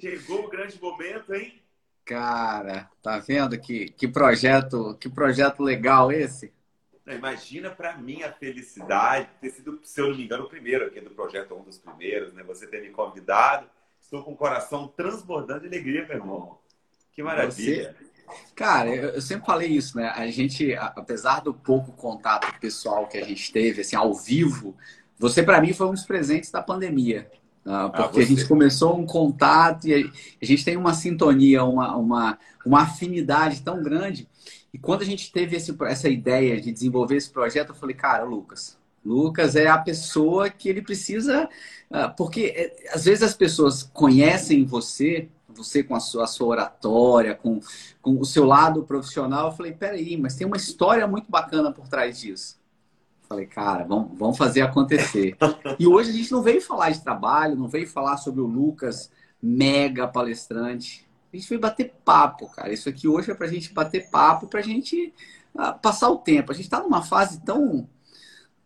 Chegou o grande momento, hein? Cara, tá vendo que, que projeto, que projeto legal esse? Imagina para mim a felicidade ter sido, se eu não me engano, o primeiro aqui do projeto, um dos primeiros, né? Você ter me convidado. Estou com o coração transbordando de alegria, meu irmão. Que maravilha. Você... Cara, eu sempre falei isso, né? A gente, apesar do pouco contato pessoal que a gente teve, assim, ao vivo, você para mim foi um dos presentes da pandemia. Ah, porque ah, a gente começou um contato e a gente tem uma sintonia, uma, uma, uma afinidade tão grande. E quando a gente teve esse, essa ideia de desenvolver esse projeto, eu falei, cara, Lucas, Lucas é a pessoa que ele precisa. Ah, porque é, às vezes as pessoas conhecem você, você com a sua, a sua oratória, com, com o seu lado profissional. Eu falei, peraí, mas tem uma história muito bacana por trás disso. Falei, cara, vamos, vamos fazer acontecer. E hoje a gente não veio falar de trabalho, não veio falar sobre o Lucas, mega palestrante. A gente veio bater papo, cara. Isso aqui hoje é pra gente bater papo, pra gente uh, passar o tempo. A gente tá numa fase tão,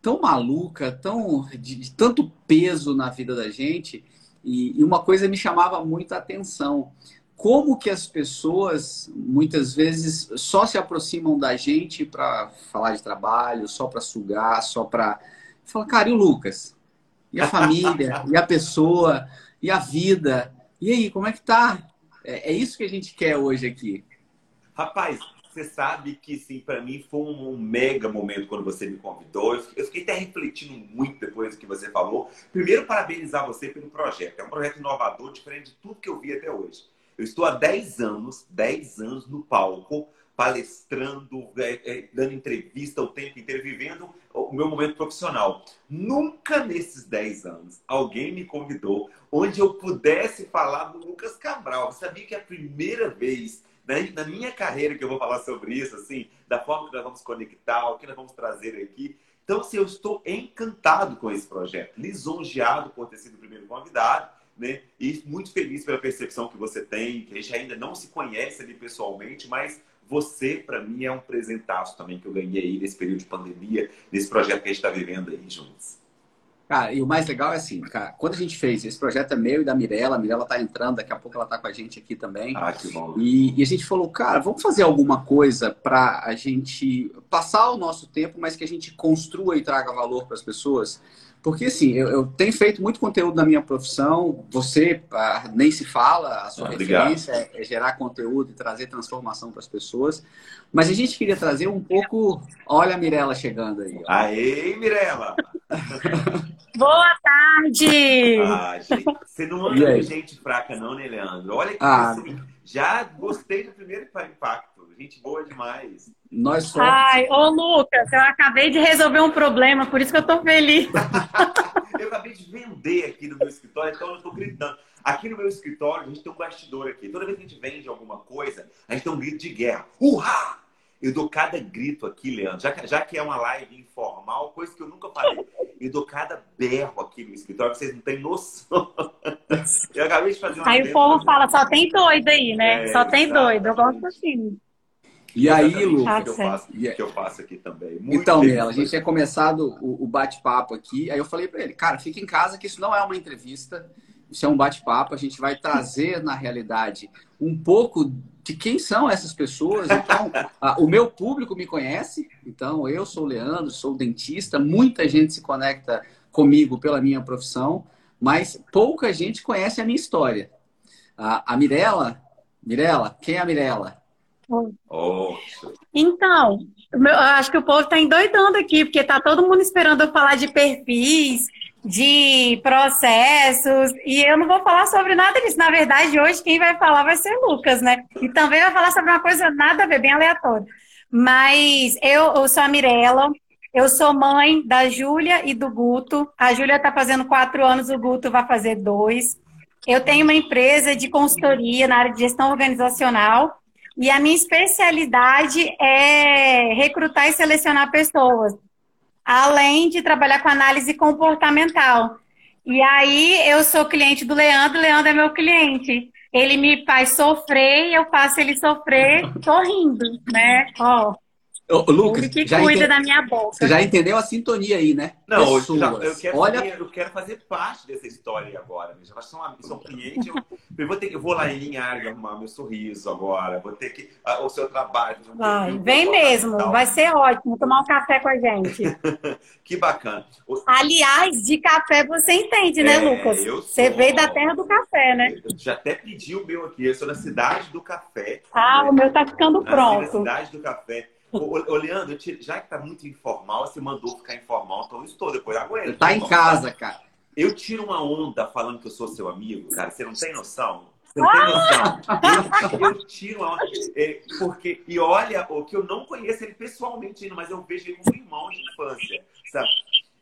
tão maluca, tão de, de tanto peso na vida da gente. E, e uma coisa me chamava muito a atenção como que as pessoas muitas vezes só se aproximam da gente para falar de trabalho, só para sugar, só para falar, cara, e o Lucas? E a família? e a pessoa? E a vida? E aí, como é que tá? É, é isso que a gente quer hoje aqui. Rapaz, você sabe que, sim, para mim foi um mega momento quando você me convidou. Eu fiquei até refletindo muito depois do que você falou. Primeiro, parabenizar você pelo projeto. É um projeto inovador, diferente de tudo que eu vi até hoje. Eu estou há 10 anos, 10 anos no palco, palestrando, é, é, dando entrevista o tempo inteiro, vivendo o meu momento profissional. Nunca nesses 10 anos alguém me convidou onde eu pudesse falar do Lucas Cabral. Eu sabia que é a primeira vez né, na minha carreira que eu vou falar sobre isso, assim, da forma que nós vamos conectar, o que nós vamos trazer aqui. Então, assim, eu estou encantado com esse projeto, lisonjeado por ter sido o primeiro convidado né? E muito feliz pela percepção que você tem, que a gente ainda não se conhece ali pessoalmente, mas você, para mim, é um presentaço também que eu ganhei aí nesse período de pandemia, nesse projeto que a gente está vivendo aí juntos. Cara, e o mais legal é assim, cara, quando a gente fez, esse projeto é meu e da Mirella, a Mirella tá entrando, daqui a pouco ela tá com a gente aqui também. Ah, que bom. E, e a gente falou, cara, vamos fazer alguma coisa para a gente passar o nosso tempo, mas que a gente construa e traga valor para as pessoas. Porque, assim, eu, eu, tenho feito muito conteúdo na minha profissão, você ah, nem se fala, a sua ah, referência é, é, gerar conteúdo e trazer transformação para as pessoas. Mas a gente queria trazer um pouco. Olha a Mirella chegando aí. Ó. Aê, Mirella! Boa tarde! Ah, gente, você não anda de gente fraca, não, né, Leandro? Olha que ah. assim, já gostei do primeiro impacto. Gente boa demais. Nós somos. Ai, ô Lucas, eu acabei de resolver um problema, por isso que eu tô feliz. eu acabei de vender aqui no meu escritório, então eu tô gritando. Aqui no meu escritório, a gente tem um bastidor aqui. Toda vez que a gente vende alguma coisa, a gente tem um grito de guerra. Urra! Eu dou cada grito aqui, Leandro, já que, já que é uma live informal, coisa que eu nunca falei. Eu dou cada berro aqui no escritório, que vocês não têm noção. Eu acabei de fazer uma. Aí o povo fala, só tem doido aí, né? É, só tem doido. Eu gosto assim. E aí, Lu, que, eu faço, que eu faço aqui também. Muito então, Mela, a gente tinha começado o, o bate-papo aqui. Aí eu falei para ele, cara, fica em casa que isso não é uma entrevista, isso é um bate-papo. A gente vai trazer, na realidade, um pouco de quem são essas pessoas. Então, a, o meu público me conhece. Então, eu sou o Leandro, sou dentista. Muita gente se conecta comigo pela minha profissão, mas pouca gente conhece a minha história. A, a Mirella, Mirella, quem é a Mirella? Então, eu acho que o povo está endoidando aqui, porque está todo mundo esperando eu falar de perfis, de processos, e eu não vou falar sobre nada disso. Na verdade, hoje quem vai falar vai ser Lucas, né? E também vai falar sobre uma coisa nada a ver, bem aleatória. Mas eu, eu sou a Mirella, eu sou mãe da Júlia e do Guto. A Júlia está fazendo quatro anos, o Guto vai fazer dois. Eu tenho uma empresa de consultoria na área de gestão organizacional e a minha especialidade é recrutar e selecionar pessoas, além de trabalhar com análise comportamental. E aí eu sou cliente do Leandro, o Leandro é meu cliente. Ele me faz sofrer e eu faço ele sofrer sorrindo, né? Ó. Ô, Lucas, que já cuida da minha boca. Você já entendeu a sintonia aí, né? Não, eu, já, eu, quero, Olha... eu quero fazer parte dessa história agora. Já são, são clientes. Eu, eu, vou ter que, eu vou lá em Linhares arrumar meu sorriso agora. Vou ter que. o seu trabalho. Vai, vem mesmo, vai ser ótimo tomar um café com a gente. que bacana. Aliás, de café você entende, né, é, Lucas? Você veio da terra do café, né? Eu já até pedi o meu aqui. Eu sou da cidade do café. Ah, né? o meu tá ficando pronto. Na cidade do café. Ô, Leandro, já que tá muito informal, você mandou ficar informal, então eu estou depois aguenta. Tá em casa, cara. Eu tiro uma onda falando que eu sou seu amigo, cara. Você não tem noção? Você não tem noção. Eu, eu tiro uma onda. É, porque, e olha, o que eu não conheço ele pessoalmente ainda, mas eu vejo ele como irmão de infância. Sabe?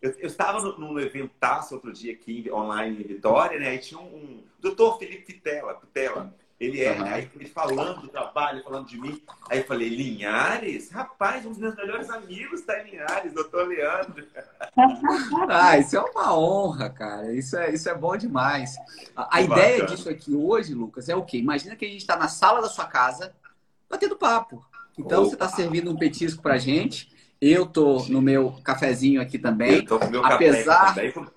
Eu, eu estava num eventaço outro dia aqui, online em Vitória, né? E tinha um, um doutor Felipe Pitela, Pitela ele é, uhum. aí ele falando do trabalho, falando de mim. Aí eu falei, Linhares? Rapaz, um dos meus melhores amigos está em Linhares, doutor Leandro. ah, isso é uma honra, cara. Isso é, isso é bom demais. A, a ideia bacana. disso aqui hoje, Lucas, é o quê? Imagina que a gente está na sala da sua casa, batendo papo. Então, Opa. você está servindo um petisco pra gente. Eu tô no meu cafezinho aqui também. Eu tô com meu apesar, café também.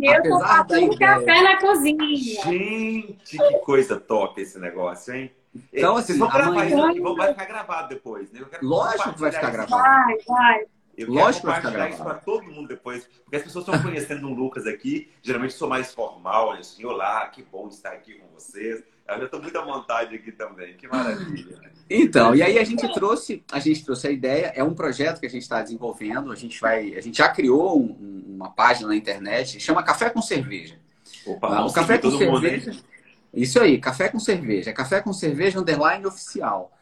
Eu tô passando café na cozinha. Gente, que coisa top esse negócio, hein? Então, assim, vão gravar isso aqui, vai ficar gravado depois, né? Lógico que vai ficar gravado. Vai, vai. Eu Lógico quero compartilhar isso para todo mundo depois, porque as pessoas estão conhecendo o Lucas aqui. Geralmente sou mais formal, assim, olá, que bom estar aqui com vocês. Eu já estou muito à vontade aqui também, que maravilha. Então, e aí a gente trouxe, a gente trouxe a ideia, é um projeto que a gente está desenvolvendo, a gente vai, a gente já criou um, uma página na internet, chama Café com Cerveja. Opa, ah, o Café com Cerveja. Mundo, isso aí, Café com Cerveja, Café com Cerveja underline oficial.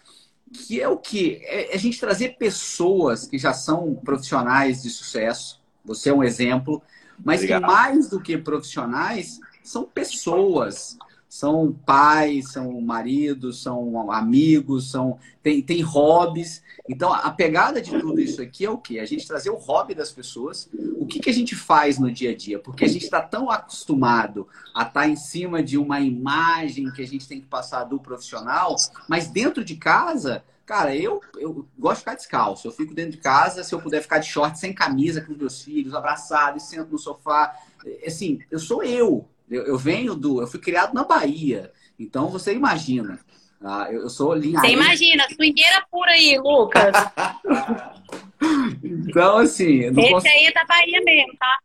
Que é o que? É, é a gente trazer pessoas que já são profissionais de sucesso. Você é um exemplo, mas Obrigado. que mais do que profissionais são pessoas são pais, são maridos, são amigos, são tem, tem hobbies. Então, a pegada de tudo isso aqui é o quê? A gente trazer o hobby das pessoas. O que, que a gente faz no dia a dia? Porque a gente está tão acostumado a estar tá em cima de uma imagem que a gente tem que passar do profissional, mas dentro de casa, cara, eu, eu gosto de ficar descalço. Eu fico dentro de casa, se eu puder ficar de short, sem camisa, com os meus filhos, abraçado, e sento no sofá. Assim, eu sou eu. Eu, eu, venho do. Eu fui criado na Bahia. Então você imagina. Ah, eu, eu sou linha. Você imagina, swingueira pura aí, Lucas. então, assim. Esse posso... aí é da Bahia mesmo, tá?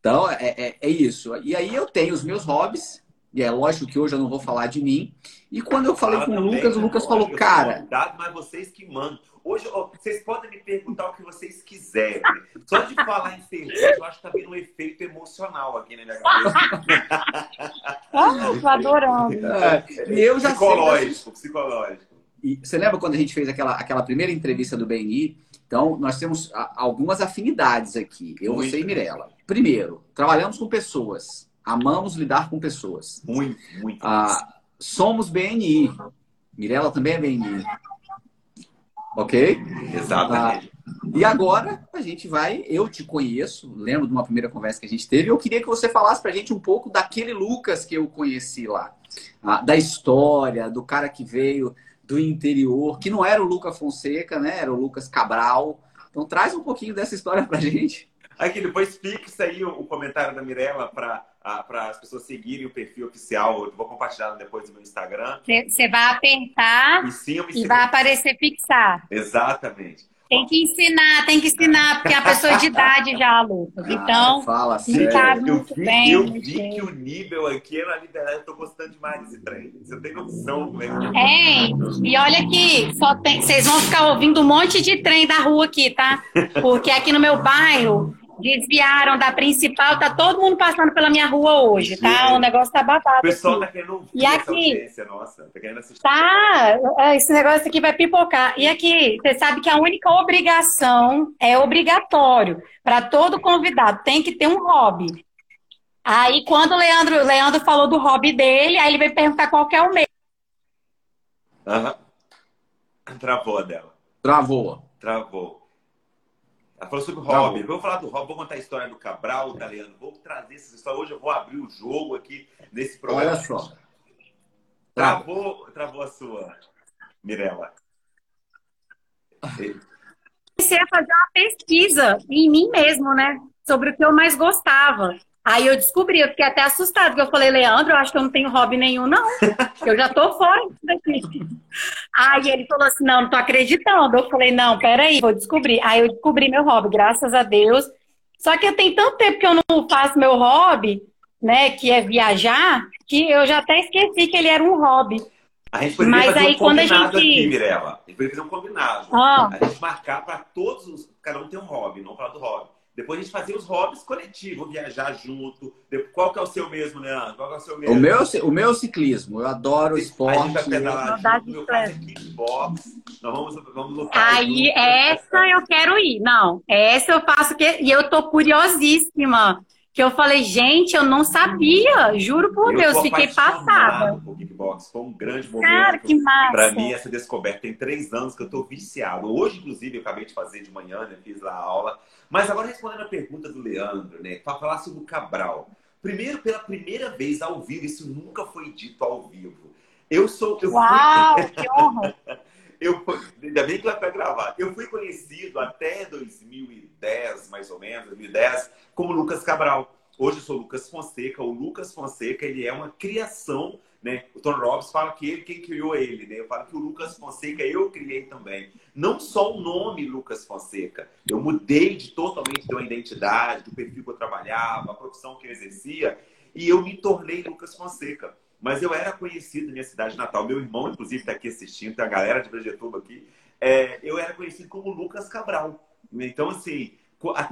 Então, é, é, é, isso. E aí eu tenho os meus hobbies. E é lógico que hoje eu não vou falar de mim. E quando eu falei Fala com também, o Lucas, o Lucas falou, cara. mas vocês que mandam. Hoje, ó, vocês podem me perguntar o que vocês quiserem. Só de falar em cerveja, eu acho que tá vindo um efeito emocional aqui na minha cabeça. ah, tô adorando. É, eu já psicológico, sei, psicológico. E você lembra quando a gente fez aquela, aquela primeira entrevista do BNI? Então, nós temos algumas afinidades aqui, eu, Muito. você e Mirella. Primeiro, trabalhamos com pessoas. Amamos lidar com pessoas. Muito, muito. Ah, somos BNI. Mirella também é BNI. Ok? Exatamente. Ah, e agora a gente vai, eu te conheço, lembro de uma primeira conversa que a gente teve, eu queria que você falasse pra gente um pouco daquele Lucas que eu conheci lá. Ah, da história, do cara que veio do interior, que não era o Lucas Fonseca, né? Era o Lucas Cabral. Então traz um pouquinho dessa história pra gente. Aqui, depois fixa aí o, comentário da Mirella para as pessoas seguirem o perfil oficial. Eu vou compartilhar depois no meu Instagram. Você vai apertar e vai aparecer fixar. Exatamente. Tem que ensinar, tem que ensinar, porque é a pessoa de idade já, Lucas. Ah, então, fala sério. muito eu vi, bem. Eu vi que o nível aqui é na liberdade. Eu tô gostando demais desse trem. Você tem noção, né? Tem. E olha aqui, só tem, vocês vão ficar ouvindo um monte de trem da rua aqui, tá? Porque aqui no meu bairro desviaram da principal, tá todo mundo passando pela minha rua hoje, tá? O negócio tá babado. O pessoal aqui. tá querendo ouvir e aqui, nossa, tá querendo assistir. Tá, é, esse negócio aqui vai pipocar. E aqui, você sabe que a única obrigação é obrigatório para todo convidado, tem que ter um hobby. Aí quando o Leandro, o Leandro falou do hobby dele, aí ele veio perguntar qual que é o meu. Aham. Travou a dela. Travou. Travou. Ela falou sobre o hobby. Vou falar do hobby, vou contar a história do Cabral, italiano. Vou trazer essa história. Hoje eu vou abrir o jogo aqui nesse programa. Olha só. Travou, travou a sua, Mirella. comecei a fazer uma pesquisa em mim mesmo, né? Sobre o que eu mais gostava. Aí eu descobri, eu fiquei até assustada, porque eu falei, Leandro, eu acho que eu não tenho hobby nenhum, não. Eu já tô fora daqui. Aí ele falou assim, não, não tô acreditando. Eu falei, não, peraí, vou descobrir. Aí eu descobri meu hobby, graças a Deus. Só que eu tenho tanto tempo que eu não faço meu hobby, né, que é viajar, que eu já até esqueci que ele era um hobby. A gente poderia Mas fazer aí, um quando a gente... aqui, Mirella. A gente poderia fazer um combinado. Ah. A gente marcar para todos os... Cada um tem um hobby, não falar do hobby. Depois a gente fazia os hobbies coletivos, viajar junto. Qual que é o seu mesmo, Leandro? Qual é o seu mesmo? O meu, o meu ciclismo. Eu adoro esporte. A gente vai pedalar junto. Meu caso é kickbox. Nós vamos, vamos lutar Aí, junto. essa eu quero ir. Não, essa eu faço que... E eu tô curiosíssima que eu falei, gente, eu não sabia, juro por eu Deus, fiquei passada. O kickbox foi um grande momento. Cara, que massa. Para mim, essa descoberta tem três anos que eu tô viciado. Hoje, inclusive, eu acabei de fazer de manhã, né? Fiz lá a aula. Mas agora respondendo a pergunta do Leandro, né? Para falar sobre o Cabral. Primeiro, pela primeira vez ao vivo, isso nunca foi dito ao vivo. Eu sou. Eu Uau, fui... que honra! eu, ainda bem que vai para gravar. Eu fui conhecido até 2010, mais ou menos, 2010, como Lucas Cabral. Hoje eu sou Lucas Fonseca. O Lucas Fonseca ele é uma criação, né? O Tony Robbins fala que ele quem criou ele, né? Eu falo que o Lucas Fonseca eu criei também. Não só o nome Lucas Fonseca. Eu mudei de totalmente de uma identidade, do perfil que eu trabalhava, a profissão que eu exercia, e eu me tornei Lucas Fonseca. Mas eu era conhecido na minha cidade natal. Meu irmão, inclusive, está aqui assistindo, tem a galera de Brejetuba aqui. É, eu era conhecido como Lucas Cabral. Então, assim,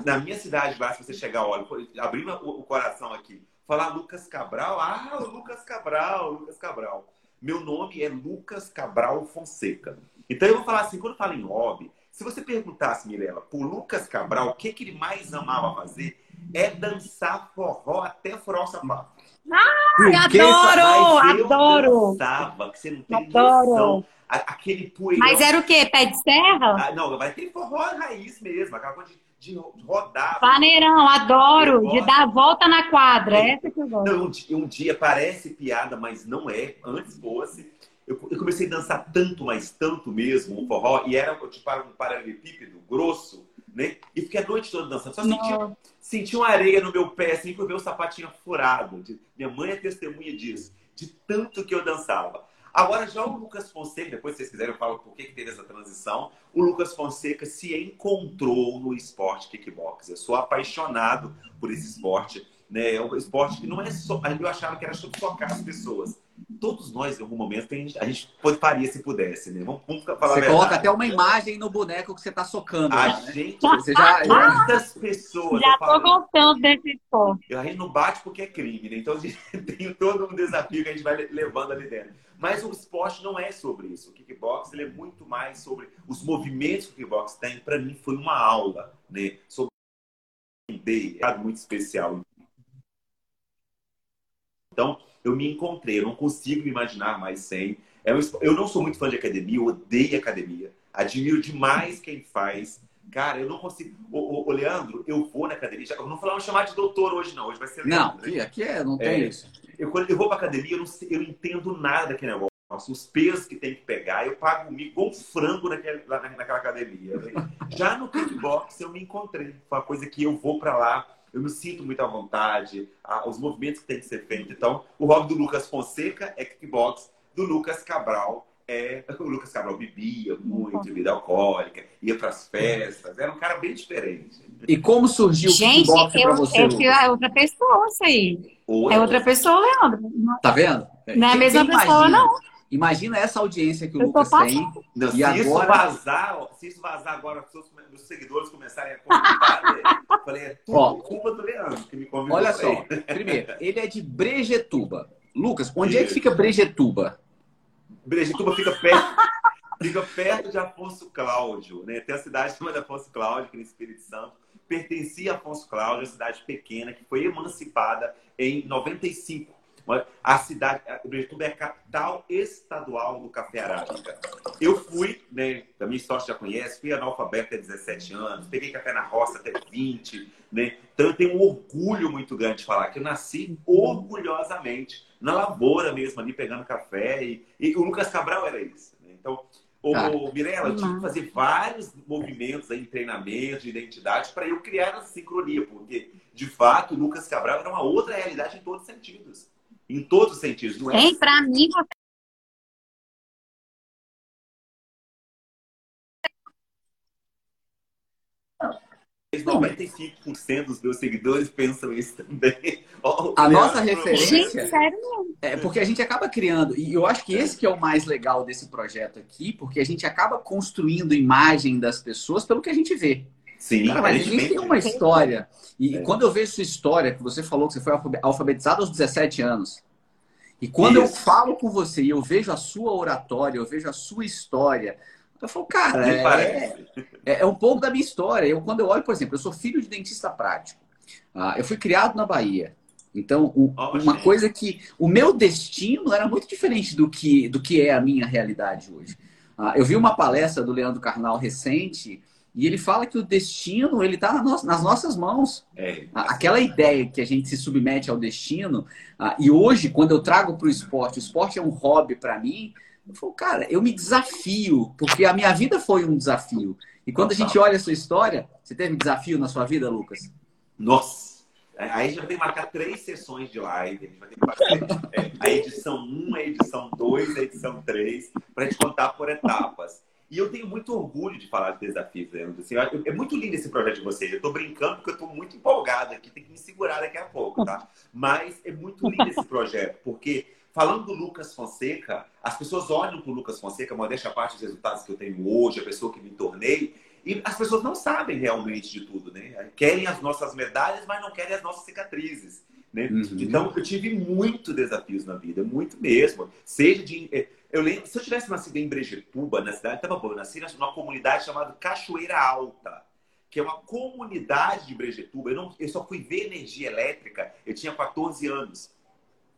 na minha cidade se você chegar, olha, abrindo o coração aqui, falar Lucas Cabral, ah, o Lucas Cabral, Lucas Cabral. Meu nome é Lucas Cabral Fonseca. Então eu vou falar assim, quando eu falo em hobby, se você perguntasse, Mirella, por Lucas Cabral, o que, que ele mais amava fazer é dançar forró até furar o sapato. Ai, adoro! Adoro! Dançava, que você não tem adoro. noção. Aquele poeirão. Mas era o quê? Pé de serra? Ah, não, vai ter forró raiz mesmo, aquela coisa de de rodar. Paneirão, adoro, de dar a volta na quadra. É. Essa que eu gosto. Não, um, dia parece piada, mas não é. Antes fosse. Eu, eu, comecei a dançar tanto, mas tanto mesmo, o forró, e era tipo um paralelepípedo grosso, né? E fiquei a noite toda dançando. Só senti, senti uma areia no meu pé, assim, que o sapatinho furado. Minha mãe é testemunha disso, de tanto que eu dançava. Agora, já o Lucas Fonseca, depois se vocês quiserem eu falo por que, que teve essa transição. O Lucas Fonseca se encontrou no esporte kickbox. Eu sou apaixonado por esse esporte. Né? É um esporte que não é só. Eu achava que era só tocar as pessoas. Todos nós, em algum momento, a gente, a gente faria se pudesse, né? Vamos, vamos falar Você coloca até uma imagem no boneco que você está socando. A lá, né? gente. Você já... Quantas pessoas. Já tô gostando desse esporte. A gente não bate porque é crime, né? Então a gente tem todo um desafio que a gente vai levando ali dentro. Mas o esporte não é sobre isso. O kickbox ele é muito mais sobre os movimentos que o kickbox tem. Para mim foi uma aula, né? Sobre é muito especial. Então eu me encontrei. Eu não consigo me imaginar mais sem. É eu não sou muito fã de academia. Eu odeio academia. Admiro demais quem faz. Cara, eu não consigo. Ô, ô, Leandro, eu vou na academia. Eu não vou falar chamar de doutor hoje, não. Hoje vai ser. Leandro, não, aqui, aqui é, não tem é, isso. Eu, quando eu vou pra academia, eu não, sei, eu não entendo nada daquele negócio. Os pesos que tem que pegar, eu pago um igual um frango naquela, naquela academia. Já no kickbox eu me encontrei. Foi uma coisa que eu vou para lá, eu me sinto muito à vontade, os movimentos que tem que ser feitos. Então, o hobby do Lucas Fonseca é kickbox, do Lucas Cabral é, o Lucas Cabral bebia muito, bebida alcoólica, ia para as festas, era um cara bem diferente. E como surgiu Gente, o kickbox para você? Gente, é outra pessoa isso aí. é outra pessoa, Leandro. Tá vendo? Não é a mesma pessoa, não. Imagina essa audiência que o eu Lucas tem. Não, se agora... isso vazar, se isso vazar agora, os seguidores começarem a comentar, eu falei, é tudo Ó, culpa do Leandro que me convidou. Olha só, primeiro, ele é de Brejetuba. Lucas, onde isso. é que fica Brejetuba? Brejetuba fica perto, fica perto de Afonso Cláudio, né? Tem a cidade chamada Afonso Cláudio, aqui no Espírito Santo. Pertencia a Afonso Cláudio, uma cidade pequena que foi emancipada em 95. A cidade, Brejetuba é a capital estadual do café arábica. Eu fui, né, a minha história você já conhece, fui analfabeto até 17 anos, peguei café na roça até 20, né? Então eu tenho um orgulho muito grande de falar que eu nasci orgulhosamente na lavoura mesmo ali, pegando café. E, e o Lucas Cabral era isso. Né? Então, Ô, ah. Mirella, eu tive que fazer vários movimentos aí, treinamento, de identidade, para eu criar essa sincronia, porque, de fato, o Lucas Cabral era uma outra realidade em todos os sentidos. Em todos os sentidos. Não é? Hein, para mim, você 95% dos meus seguidores pensam isso também. a nossa referência sério? é porque a gente acaba criando, e eu acho que esse que é o mais legal desse projeto aqui, porque a gente acaba construindo imagem das pessoas pelo que a gente vê. Sim, Cara, mas a gente tem uma história. E é. quando eu vejo sua história, que você falou que você foi alfabetizado aos 17 anos. E quando Isso. eu falo com você e eu vejo a sua oratória, eu vejo a sua história, eu falo, cara, é, é, é, um pouco da minha história. Eu, quando eu olho, por exemplo, eu sou filho de dentista prático. Ah, eu fui criado na Bahia. Então, o, oh, uma gente. coisa que. O meu destino era muito diferente do que, do que é a minha realidade hoje. Ah, eu vi uma palestra do Leandro Carnal recente e ele fala que o destino ele está nas nossas mãos. É. Aquela ideia que a gente se submete ao destino. Ah, e hoje, quando eu trago para o esporte, o esporte é um hobby para mim. Eu falo, cara, eu me desafio, porque a minha vida foi um desafio. E quando a gente olha a sua história, você teve desafio na sua vida, Lucas? Nossa! Aí a gente vai ter que marcar três sessões de live. A gente vai ter que fazer a edição 1, a edição 2, a edição 3, para a gente contar por etapas. E eu tenho muito orgulho de falar de desafios, Leandro. Assim, é muito lindo esse projeto de vocês. Eu estou brincando porque eu estou muito empolgado aqui, tem que me segurar daqui a pouco, tá? Mas é muito lindo esse projeto, porque falando do Lucas Fonseca, as pessoas olham para o Lucas Fonseca, modéstia a parte dos resultados que eu tenho hoje, a pessoa que me tornei, e as pessoas não sabem realmente de tudo, né? Querem as nossas medalhas, mas não querem as nossas cicatrizes. Né? Uhum. Então, eu tive muito desafios na vida, muito mesmo. Seja de. Eu lembro, se eu tivesse nascido em Brejetuba, na cidade, estava bom, eu nasci numa comunidade chamada Cachoeira Alta, que é uma comunidade de Brejetuba. Eu, não, eu só fui ver energia elétrica, eu tinha 14 anos.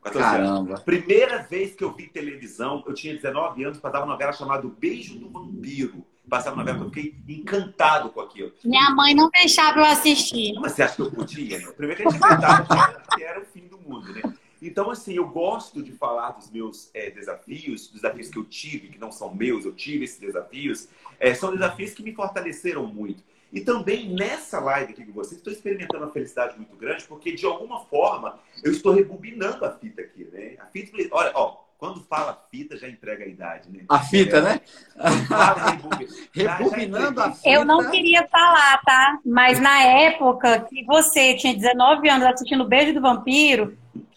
Caramba. Anos. Primeira vez que eu vi televisão, eu tinha 19 anos, passava uma novela chamada Beijo do Vampiro. Passava uma novela que eu fiquei encantado com aquilo. Minha mãe não deixava eu assistir. Mas você acha que eu podia? Né? Primeiro que a gente acreditava que era o fim do mundo, né? Então, assim, eu gosto de falar dos meus é, desafios, dos desafios que eu tive, que não são meus, eu tive esses desafios. É, são desafios que me fortaleceram muito. E também nessa live aqui com vocês, estou experimentando uma felicidade muito grande, porque de alguma forma eu estou rebobinando a fita aqui, né? A fita, olha, ó, quando fala fita, já entrega a idade, né? A fita, é, né? Fala, rebobinando a fita. Eu não queria falar, tá? Mas na época que você tinha 19 anos assistindo Beijo do Vampiro,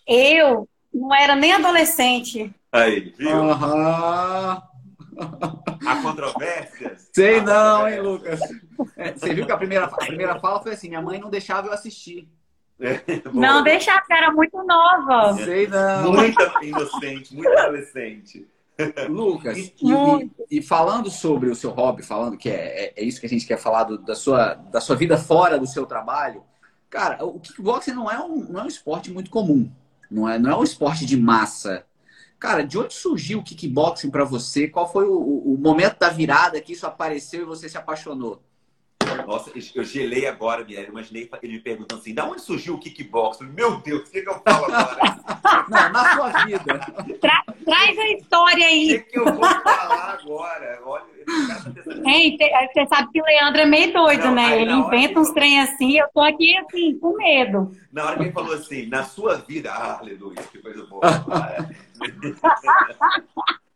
eu não era nem adolescente. Aí, viu? Aham. Há controvérsias? Sei não, hein, Lucas? É, você viu que a primeira, a primeira fala foi assim: minha mãe não deixava eu assistir. É, não deixava, era muito nova. Sei não. Muito inocente, muito adolescente. Lucas, e, e, e, falando sobre o seu hobby, falando que é, é, é isso que a gente quer falar do, da, sua, da sua vida fora do seu trabalho, cara, o kickboxing não é um, não é um esporte muito comum. Não é, não é um esporte de massa. Cara, de onde surgiu o kickboxing para você? Qual foi o, o, momento da virada que isso apareceu e você se apaixonou? Nossa, eu gelei agora, Guilherme. Imaginei ele me perguntando assim: da onde surgiu o kickboxing? Meu Deus, o que, que eu falo agora? Não, na sua vida. Tra traz a história aí. O que, que eu vou falar agora? Olha, Ei, você sabe que o Leandro é meio doido, não, né? Ele inventa uns falou... trem assim, eu tô aqui assim, com medo. Na hora que ele falou assim, na sua vida, ah, aleluia, que coisa boa.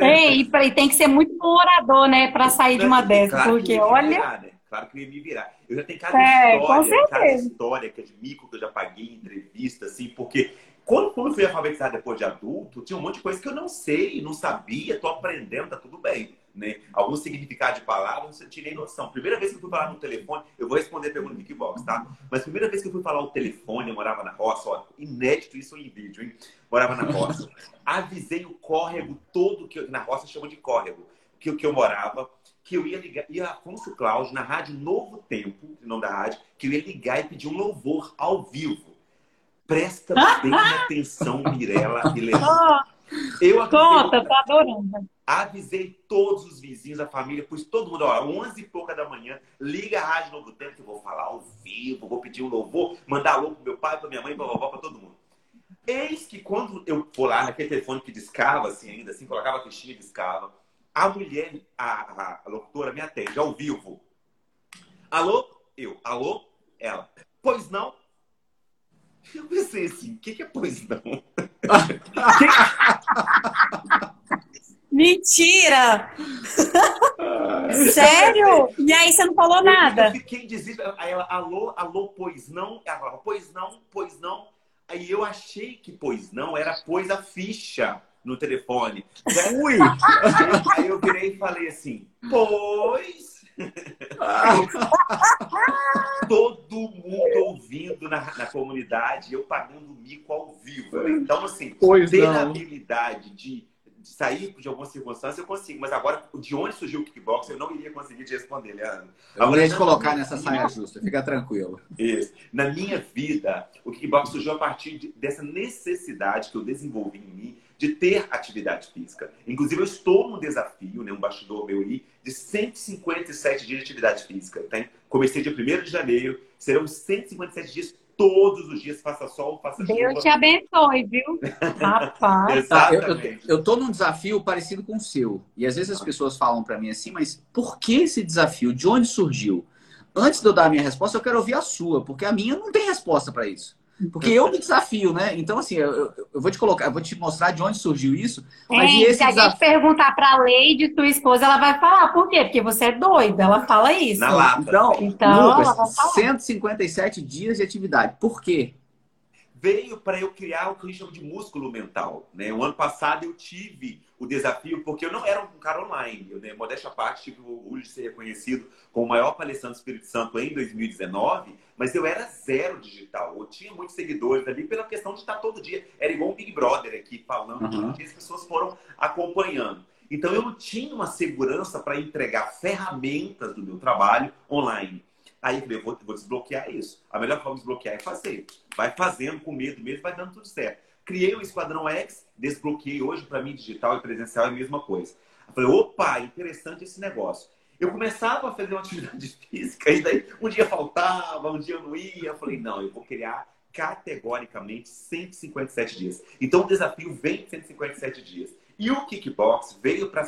Ei, e tem que ser muito bom orador, né, para sair de uma dessas, claro porque olha. Virar, né? Claro que eu ia me virar. Eu já tenho cada é, história, cada história que é de mico que eu já paguei em entrevista, assim, porque quando, quando eu fui alfabetizado depois de adulto, tinha um monte de coisa que eu não sei, não sabia, tô aprendendo, tá tudo bem né? Algum significado de palavras, eu tirei noção. Primeira vez que eu fui falar no telefone, eu vou responder a pergunta do Kickbox, tá? Mas primeira vez que eu fui falar o telefone, eu morava na roça, ó, inédito isso em vídeo, hein? Morava na roça. Avisei o córrego todo, que eu, na roça chama de córrego, que, que eu morava, que eu ia ligar, ia Afonso Cláudio, na rádio Novo Tempo, o nome da rádio, que eu ia ligar e pedir um louvor ao vivo. Presta bem atenção, Mirella e Leandro. Eu Conta, tô adorando. Avisei todos os vizinhos, a família, pus todo mundo, ó, 11 e pouca da manhã, liga a Rádio Novo Tempo que eu vou falar ao vivo, vou pedir um louvor, mandar alô pro meu pai, pra minha mãe, pra vovó, pra todo mundo. Eis que quando eu for lá naquele telefone que discava assim ainda, assim, colocava a fichinha e discava, A mulher, a, a locutora, me atende ao vivo. Alô? Eu. Alô? Ela. Pois não? Eu pensei assim, o que, que é pois não? Mentira! Sério? E aí você não falou nada? Eu fiquei desesperado. Aí ela, alô, alô, pois não? Ela falava, pois não, pois não. Aí eu achei que pois não era pois a ficha no telefone. Ui! Aí eu virei e falei assim, pois. Todo mundo ouvindo na, na comunidade, eu pagando mico ao vivo. Então, assim, pois ter não. a habilidade de de sair de alguma circunstância, eu consigo. Mas agora, de onde surgiu o kickbox, eu não iria conseguir te responder, Leandro. Eu vou te colocar nessa saia justa, fica tranquilo. Isso. Na minha vida, o kickbox surgiu a partir de, dessa necessidade que eu desenvolvi em mim de ter atividade física. Inclusive, eu estou num desafio, né, um bastidor meu aí, de 157 dias de atividade física. Tá? Comecei dia 1 de janeiro, serão 157 dias todos os dias, faça sol, faça chuva. Deus te abençoe, viu? Rapaz. Ah, eu, eu, eu tô num desafio parecido com o seu. E às vezes as pessoas falam para mim assim, mas por que esse desafio? De onde surgiu? Antes de eu dar a minha resposta, eu quero ouvir a sua, porque a minha não tem resposta para isso. Porque eu me desafio, né? Então, assim, eu, eu, vou te colocar, eu vou te mostrar de onde surgiu isso. Mas Ei, esse se a desafio... gente perguntar pra Leide, tua esposa, ela vai falar. Por quê? Porque você é doida. Ela fala isso. Na lata. Então, Então, Lucas, ela vai falar. 157 dias de atividade. Por quê? Veio para eu criar o que a gente chama de músculo mental. Né? O ano passado eu tive o desafio, porque eu não era um cara online. Eu, né, modéstia à parte, tive o orgulho de ser reconhecido como o maior palestrante do Espírito Santo em 2019, mas eu era zero digital. Eu tinha muitos seguidores ali pela questão de estar todo dia. Era igual um Big Brother aqui falando, Uhum. e as pessoas foram acompanhando. Então eu não tinha uma segurança para entregar ferramentas do meu trabalho online. Aí eu vou, vou desbloquear isso. A melhor forma de desbloquear é fazer. Vai fazendo com medo mesmo, vai dando tudo certo. Criei o Esquadrão X, desbloqueei hoje para mim digital e presencial é a mesma coisa. Eu falei, opa, interessante esse negócio. Eu começava a fazer uma atividade física e daí um dia faltava, um dia não ia. Eu falei, não, eu vou criar categoricamente 157 dias. Então o desafio vem de 157 dias. E o kickbox veio para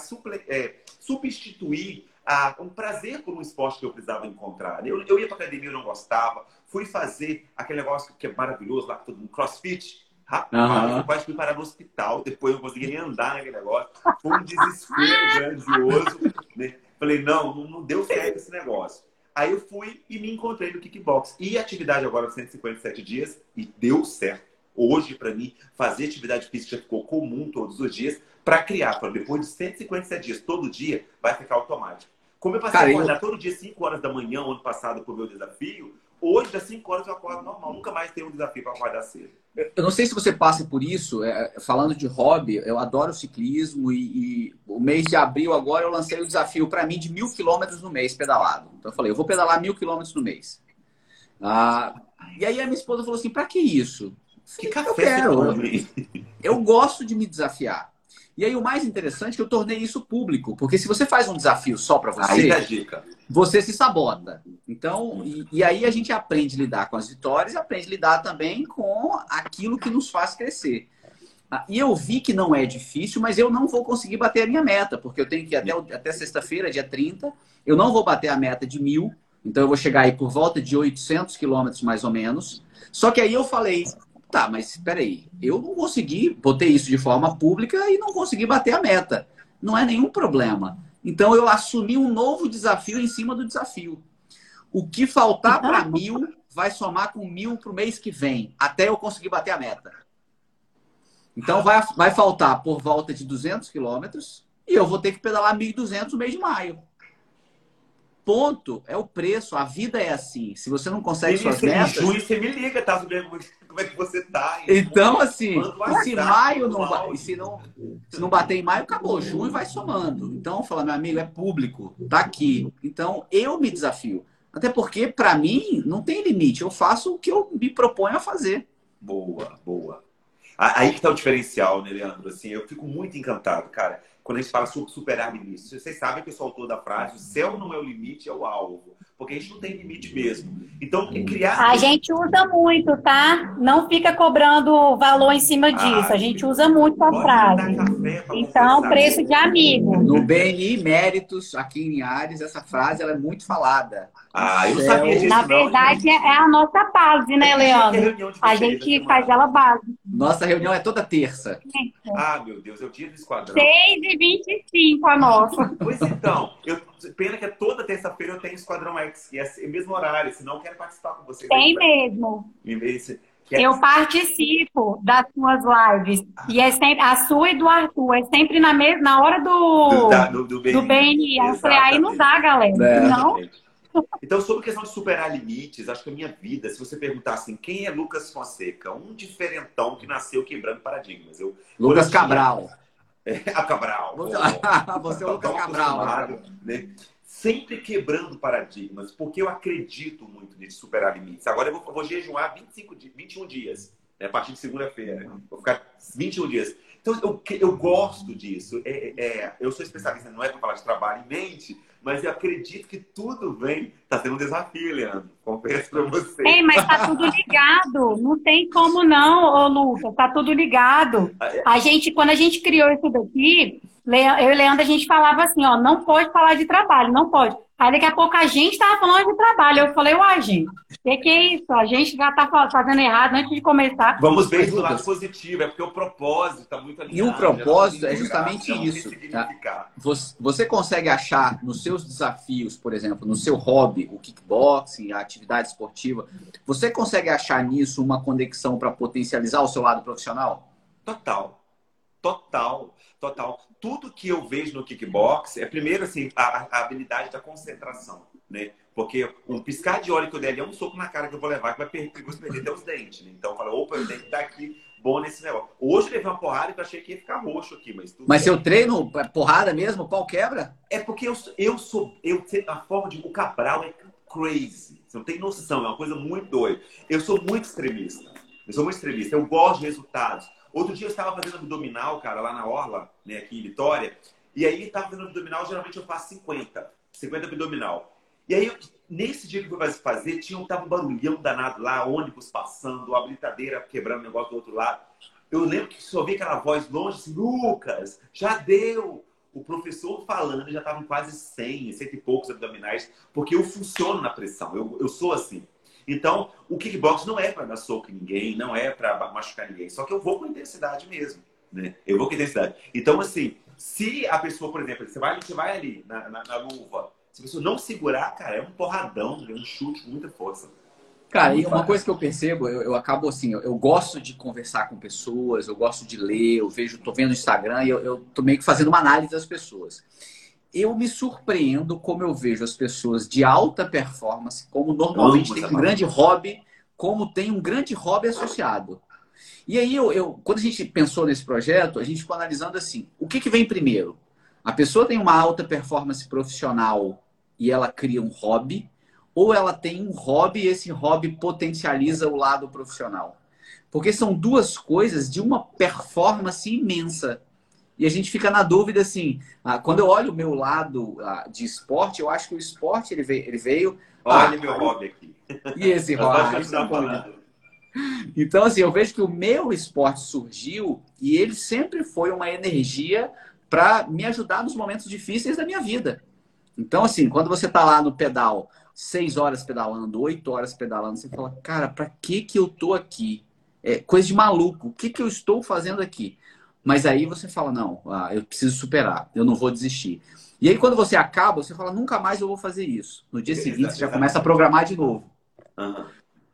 substituir ah, um prazer por um esporte que eu precisava encontrar. Eu, eu ia para academia, eu não gostava. Fui fazer aquele negócio que é maravilhoso lá, todo mundo, crossfit. Rapaz, eu quase fui parar no hospital. Depois eu não conseguia nem andar naquele negócio. Foi um desespero grandioso. né? Falei, não, não, não deu certo esse negócio. Aí eu fui e me encontrei no kickbox. E a atividade agora de 157 dias e deu certo. Hoje, para mim, fazer atividade física já ficou comum todos os dias para criar. Falei, depois de 157 dias, todo dia, vai ficar automático. Como eu passei Cara, a eu- acordar todo dia 5 horas da manhã, ano passado, pro meu desafio, hoje, das 5 horas, eu acordo normal. Nunca mais tenho um desafio para acordar cedo. Eu não sei se você passa por isso, é, falando de hobby, eu adoro ciclismo e, e o mês de abril agora eu lancei o desafio para mim de mil quilômetros no mês pedalado. Então eu falei, eu vou pedalar mil quilômetros no mês. Ah, e aí a minha esposa falou assim, para que isso? Que Eu café quero, eu- come? Eu gosto de me desafiar. E aí o mais interessante é que eu tornei isso público, porque se você faz um desafio só para você, dica. você se sabota. Então, e, e aí a gente aprende a lidar com as vitórias e aprende a lidar também com aquilo que nos faz crescer. Ah, E eu vi que não é difícil, mas eu não vou conseguir bater a minha meta, porque eu tenho que ir até, até sexta-feira, dia 30, eu não vou bater a meta de mil, então eu vou chegar aí por volta de 800 quilômetros mais ou menos. Só que aí eu falei, tá, mas espera aí, eu não consegui, botei isso de forma pública e não consegui bater a meta. Não é nenhum problema. Então eu assumi um novo desafio em cima do desafio. O que faltar para mil vai somar com mil para o mês que vem, até eu conseguir bater a meta. Então vai, vai faltar por volta de 200 quilômetros e eu vou ter que pedalar 1.200 no mês de maio. Ponto. É o preço. A vida é assim. Se você não consegue suas em metas. junho você me liga, tá? Como é que você tá. Então, assim, se maio não, e se não, se não bater em maio, acabou. Junho vai somando. Então, falar, meu amigo, é público, tá aqui. Então, eu me desafio. Até porque, para mim, não tem limite. Eu faço o que eu me proponho a fazer. Boa, boa. Aí que tá o diferencial, né, Leandro? Assim, eu fico muito encantado, cara, quando a gente fala sobre superar limites. Vocês sabem que eu sou autor da frase: o céu não é o limite, é o alvo. Porque a gente não tem limite mesmo. Então, criar. A gente usa muito, tá? Não fica cobrando valor em cima disso. Ah, a gente usa muito a frase. Então, preço de amigo. No BNI Méritos, aqui em Ares, essa frase ela é muito falada. Ah, eu não sabia disso. Na verdade, não, é a nossa base, né, Leandro? A gente faz ela base. Nossa reunião é toda terça. Ah, meu Deus, é o dia do esquadrão. 6 e 25 a nossa. Pois então, eu, pena que é toda terça-feira eu tenho Esquadrão E é o mesmo horário, senão eu quero participar com vocês. Tem mesmo. Eu participo das suas lives. E é sempre a sua e do Arthur. É sempre na, mesma, na hora do, do, do, do BNI. Do BNI. Aí não dá, galera. É. Não. Então, sobre a questão de superar limites, acho que a minha vida, se você perguntar assim, quem é Lucas Fonseca? Um diferentão que nasceu quebrando paradigmas. Eu, Lucas Cabral. É, a Cabral. você é o Lucas Cabral. Né? Sempre quebrando paradigmas, porque eu acredito muito nisso, superar limites. Agora eu vou, eu vou jejuar 25, 21 dias, né, a partir de segunda-feira. Vou ficar 21 dias. Então, eu, eu gosto disso. É, é, eu sou especialista, não é para falar de trabalho em mente, mas eu acredito que tudo vem. Está sendo um desafio, Leandro. Confesso para você. Ei, mas está tudo ligado. Não tem como não, ô Lucas. Está tudo ligado. Ah, é. A gente, quando a gente criou isso daqui, eu e Leandro, a gente falava assim, ó, não pode falar de trabalho, não pode. Aí daqui a pouco a gente estava falando de trabalho. Eu falei, uai, gente, o que, que, é isso? A gente já está fazendo errado antes de começar. Vamos ver do lado positivo, é porque o propósito está muito alinhado. E o propósito é justamente isso. Tá? Você consegue achar nos seus desafios, por exemplo, no seu hobby, o kickboxing, a atividade esportiva, você consegue achar nisso uma conexão para potencializar o seu lado profissional? Total. Total. Total tudo que eu vejo no kickbox é, primeiro, assim, a, a habilidade da concentração, né? Porque um piscar de olho que eu der ali é um soco na cara que eu vou levar, que vai perder, perder até os dentes. Né? Então, eu falo, opa, eu tenho que estar aqui bom nesse negócio. Hoje eu levei uma porrada e eu achei que ia ficar roxo aqui, mas tudo Mas seu treino, é porrada mesmo, pau quebra? É porque eu, eu sou, eu, a forma de, o Cabral é crazy. Você não tem noção, é uma coisa muito doida. Eu sou muito extremista. Eu sou muito extremista. Eu gosto de resultados. Outro dia eu estava fazendo abdominal, cara, lá na Orla, né, aqui em Vitória. E aí estava fazendo abdominal, geralmente eu faço 50. 50 abdominal. E aí, nesse dia que eu fui fazer, tinha tava um barulhão danado lá, ônibus passando, a britadeira quebrando o negócio do outro lado. Eu lembro que só vi aquela voz longe assim, Lucas, já deu. O professor falando, já estavam quase 100, cento e poucos abdominais, porque eu funciono na pressão, eu, eu sou assim. Então, o kickbox não é para dar soco em ninguém, não é para machucar ninguém, só que eu vou com intensidade mesmo, né? Eu vou com intensidade. Então, assim, se a pessoa, por exemplo, você vai, você vai ali na, na, na luva, se a pessoa não segurar, cara, é um porradão, é um chute com muita força. Cara, e uma coisa que eu percebo, eu, eu acabo assim, eu, eu, gosto de conversar com pessoas, eu gosto de ler, eu vejo, tô vendo no Instagram e eu, eu tô meio que fazendo uma análise das pessoas eu me surpreendo como eu vejo as pessoas de alta performance, como normalmente tem um grande hobby, como tem um grande hobby associado. E aí, eu, eu, quando a gente pensou nesse projeto, a gente ficou analisando assim: o que, que vem primeiro? A pessoa tem uma alta performance profissional e ela cria um hobby, ou ela tem um hobby e esse hobby potencializa o lado profissional? Porque são duas coisas de uma performance imensa. E a gente fica na dúvida assim, ah, quando eu olho o meu lado ah, de esporte, eu acho que o esporte ele veio. Ele veio Olha ah, meu hobby aqui. E esse hobby. então, assim, eu vejo que o meu esporte surgiu e ele sempre foi uma energia para me ajudar nos momentos difíceis da minha vida. Então, assim, quando você está lá no pedal, seis horas pedalando, oito horas pedalando, você fala, cara, para que que eu tô aqui? É coisa de maluco. O que que eu estou fazendo aqui? Mas aí você fala, não, ah, eu preciso superar, eu não vou desistir. E aí quando você acaba, você fala, nunca mais eu vou fazer isso. No dia seguinte, você já começa a programar de novo. Uhum.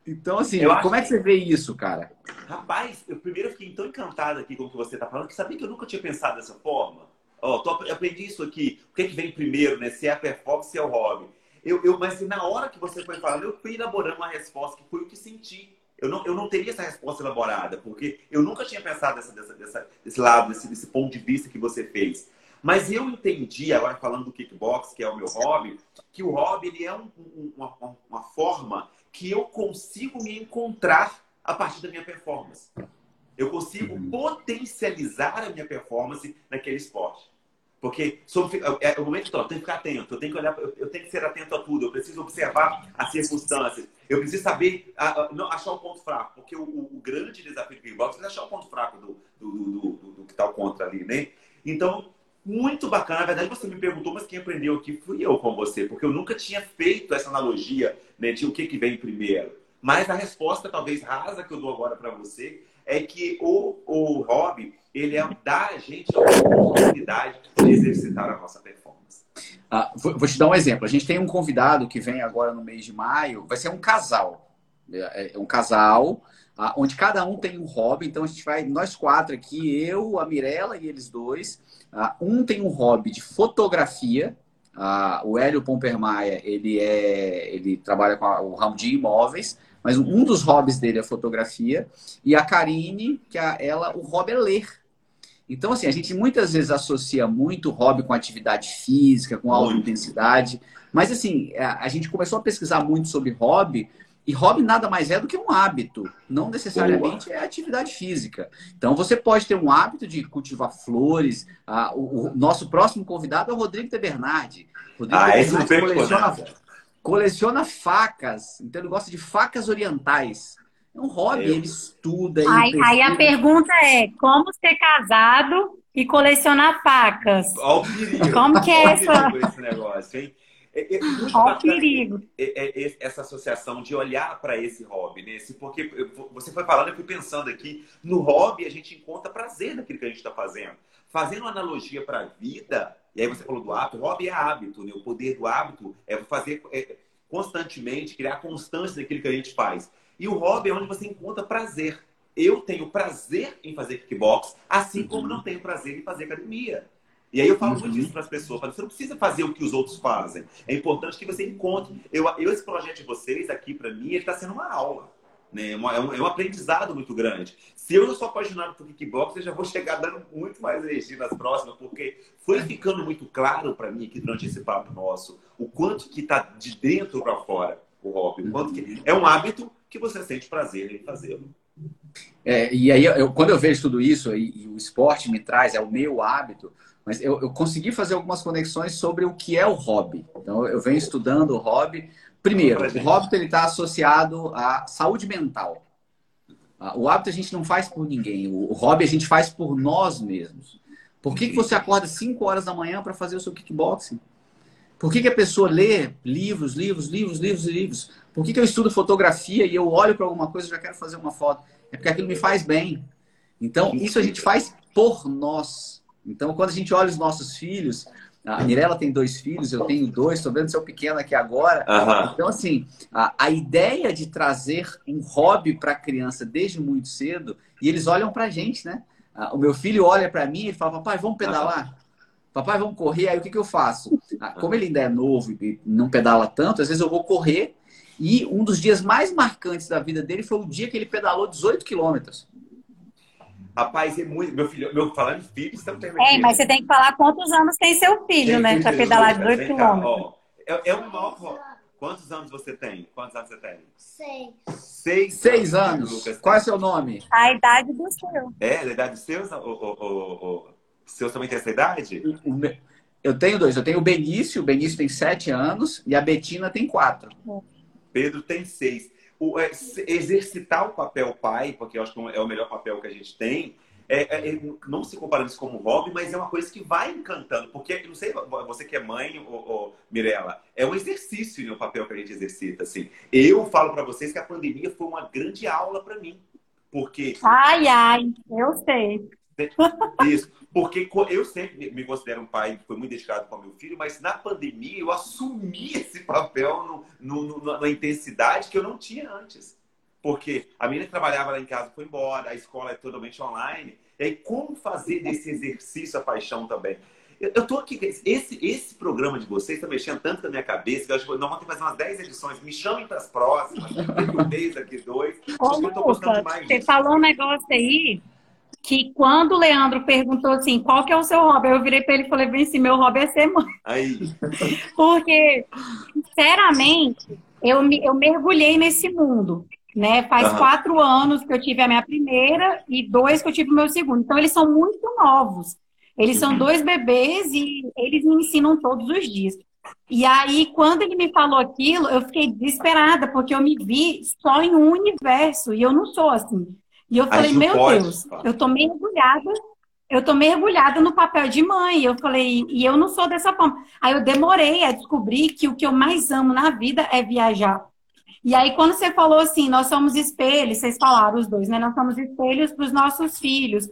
Então, assim, eu como é que você vê isso, cara? Rapaz, eu primeiro fiquei tão encantado aqui com o que você está falando, que sabia que eu nunca tinha pensado dessa forma. Ó, oh, eu aprendi isso aqui. O que, é que vem primeiro, né? Se é a performance, se é o hobby. Eu, eu, mas na hora que você foi falando, eu fui elaborando uma resposta que foi o que senti. Eu não, eu não teria essa resposta elaborada, porque eu nunca tinha pensado dessa, dessa, dessa, desse lado, desse, desse ponto de vista que você fez. Mas eu entendi, agora falando do kickbox, que é o meu hobby, que o hobby ele é um, um, uma, uma forma que eu consigo me encontrar a partir da minha performance. Eu consigo uhum. potencializar a minha performance naquele esporte. Porque sobre, é, é o momento todo, eu tenho que ficar atento, eu tenho que olhar, eu, tenho que ser atento a tudo, eu preciso observar as circunstâncias, eu preciso saber a, a, não, achar o ponto fraco, porque o, o, o grande desafio do kickbox é achar o ponto fraco do, do, do, do, do que está contra ali, né? Então, muito bacana. Na verdade, você me perguntou, mas quem aprendeu aqui fui eu com você, porque eu nunca tinha feito essa analogia né, de o que, que vem primeiro. Mas a resposta, talvez rasa, que eu dou agora para você, é que o, o hobby, ele é dar a gente a oportunidade de exercitar a nossa performance. Ah, vou, vou, te dar um exemplo. A gente tem um convidado que vem agora no mês de maio, vai ser um casal. É, é um casal ah, onde cada um tem um hobby. Então a gente vai, nós quatro aqui, eu, a Mirella e eles dois. Ah, um tem um hobby de fotografia. Ah, o Hélio Pompermaia, ele é, ele trabalha com a, o ramo de imóveis mas um dos hobbies dele é fotografia. E a Karine, que a, ela, o hobby é ler. Então, assim, a gente muitas vezes associa muito hobby com atividade física, com alta intensidade. Mas, assim, a, a gente começou a pesquisar muito sobre hobby e hobby nada mais é do que um hábito, não necessariamente é atividade física. Então você pode ter um hábito de cultivar flores. Ah, o, o, nosso próximo convidado é o Rodrigo de Bernardi. Rodrigo ah, esse coleciona, coleciona facas, então ele gosta de facas orientais. É um hobby, ele estuda. Ele aí, aí, a pergunta é: como ser casado e colecionar facas? Olha o perigo. Como que é essa? esse negócio, hein? É, é Olha o perigo. É, é, essa associação de olhar para esse hobby, né? Porque você foi falando, eu fui pensando aqui, no hobby a gente encontra prazer naquilo que a gente está fazendo. Fazendo uma analogia para a vida, e aí você falou do hábito, o hobby é hábito, né? O poder do hábito é fazer é, constantemente, criar constância naquilo que a gente faz. E o hobby é onde você encontra prazer. Eu tenho prazer em fazer kickbox, assim uhum. como não tenho prazer em fazer academia. E aí eu falo muito uhum. isso para as pessoas. Você não precisa fazer o que os outros fazem. É importante que você encontre. Eu, eu esse projeto de vocês aqui, para mim, está sendo uma aula. Né? É, um, é um aprendizado muito grande. Se eu não sou apaixonado por kickbox, eu já vou chegar dando muito mais energia nas próximas, porque foi ficando muito claro para mim aqui durante esse papo nosso o quanto que está de dentro para fora o hobby. O quanto que é um hábito que você sente prazer em fazê-lo. É, e aí, eu, quando eu vejo tudo isso, e, e, o esporte me traz, é o meu hábito, mas eu, eu consegui fazer algumas conexões sobre o que é o hobby. Então, eu venho estudando o hobby Primeiro, o hábito está associado à saúde mental. Ah, o hábito a gente não faz por ninguém. O hobby a gente faz por nós mesmos. Por que, que você acorda 5 horas da manhã para fazer o seu kickboxing? Por que, que a pessoa lê livros, livros, livros, livros livros? Por que, que eu estudo fotografia e eu olho para alguma coisa e já quero fazer uma foto? É porque aquilo me faz bem. Então, isso a gente faz por nós. Então, quando a gente olha os nossos filhos, a Mirella tem dois filhos, eu tenho dois, estou vendo seu pequeno aqui agora. Uhum. Então, assim, a, a, ideia de trazer um hobby para a criança desde muito cedo, e eles olham para a gente, né? O meu filho olha para mim e fala, papai, vamos pedalar? Uhum. Papai, vamos correr? Aí o que, que eu faço? Como ele ainda é novo e não pedala tanto, às vezes eu vou correr, e um dos dias mais marcantes da vida dele foi o dia que ele pedalou 18 quilômetros. Rapaz, é muito. Meu filho, meu, falando de filho, estamos terminando. É, mas você tem que falar quantos anos tem seu filho, tem né? Para pedalar 18 quilômetros. É, é o maior. Quantos anos você tem? Quantos anos você tem? Seis. Seis, Seis anos. Lucas, Qual é seu nome? A idade do seu. É, a idade do seu? O, o, o, o seu também tem essa idade? Eu tenho dois. Eu tenho o Benício. O Benício tem sete anos e a Betina tem quatro. Pedro tem seis o, é, exercitar o papel pai, porque eu acho que é o melhor papel que a gente tem, é, é, é não se comparando isso como hobby, mas é uma coisa que vai encantando. Porque, não sei, você que é mãe, ou, Mirella, é um exercício né, o papel que a gente exercita. Assim. Eu falo para vocês que a pandemia foi uma grande aula para mim. Porque. Ai, ai, eu sei. Isso. Porque eu sempre me considero um pai que foi muito dedicado com meu filho, mas na pandemia eu assumi esse papel no, no, na intensidade que eu não tinha antes. Porque a menina que trabalhava lá em casa foi embora, a escola é totalmente online. E aí, como fazer desse exercício a paixão também? Eu, eu tô aqui, esse, esse programa de vocês está mexendo tanto na minha cabeça que eu acho que nós vamos ter que fazer umas 10 edições. Me chamem para as próximas. Tem um mês aqui, dois. Ô, mais Você falou um negócio aí que quando o Leandro perguntou assim, qual que é o seu hobby? Eu virei para ele e falei bem assim, meu hobby é ser mãe. Aí. Porque, sinceramente, eu, me, eu mergulhei nesse mundo. Né? Faz uhum. quatro anos que eu tive a minha primeira e dois que eu tive o meu segundo. Então, eles são muito novos. Eles são dois bebês e eles me ensinam todos os dias. E aí, quando ele me falou aquilo, eu fiquei desesperada, porque eu me vi só em um universo, e eu não sou assim. E eu falei, meu pode, Deus, eu tô mergulhada, eu tô mergulhada no papel de mãe. Eu falei, e eu não sou dessa forma. Aí eu demorei a descobrir que o que eu mais amo na vida é viajar. E aí, quando você falou assim, nós somos espelhos, vocês falaram os dois, né? Nós somos espelhos para os nossos filhos.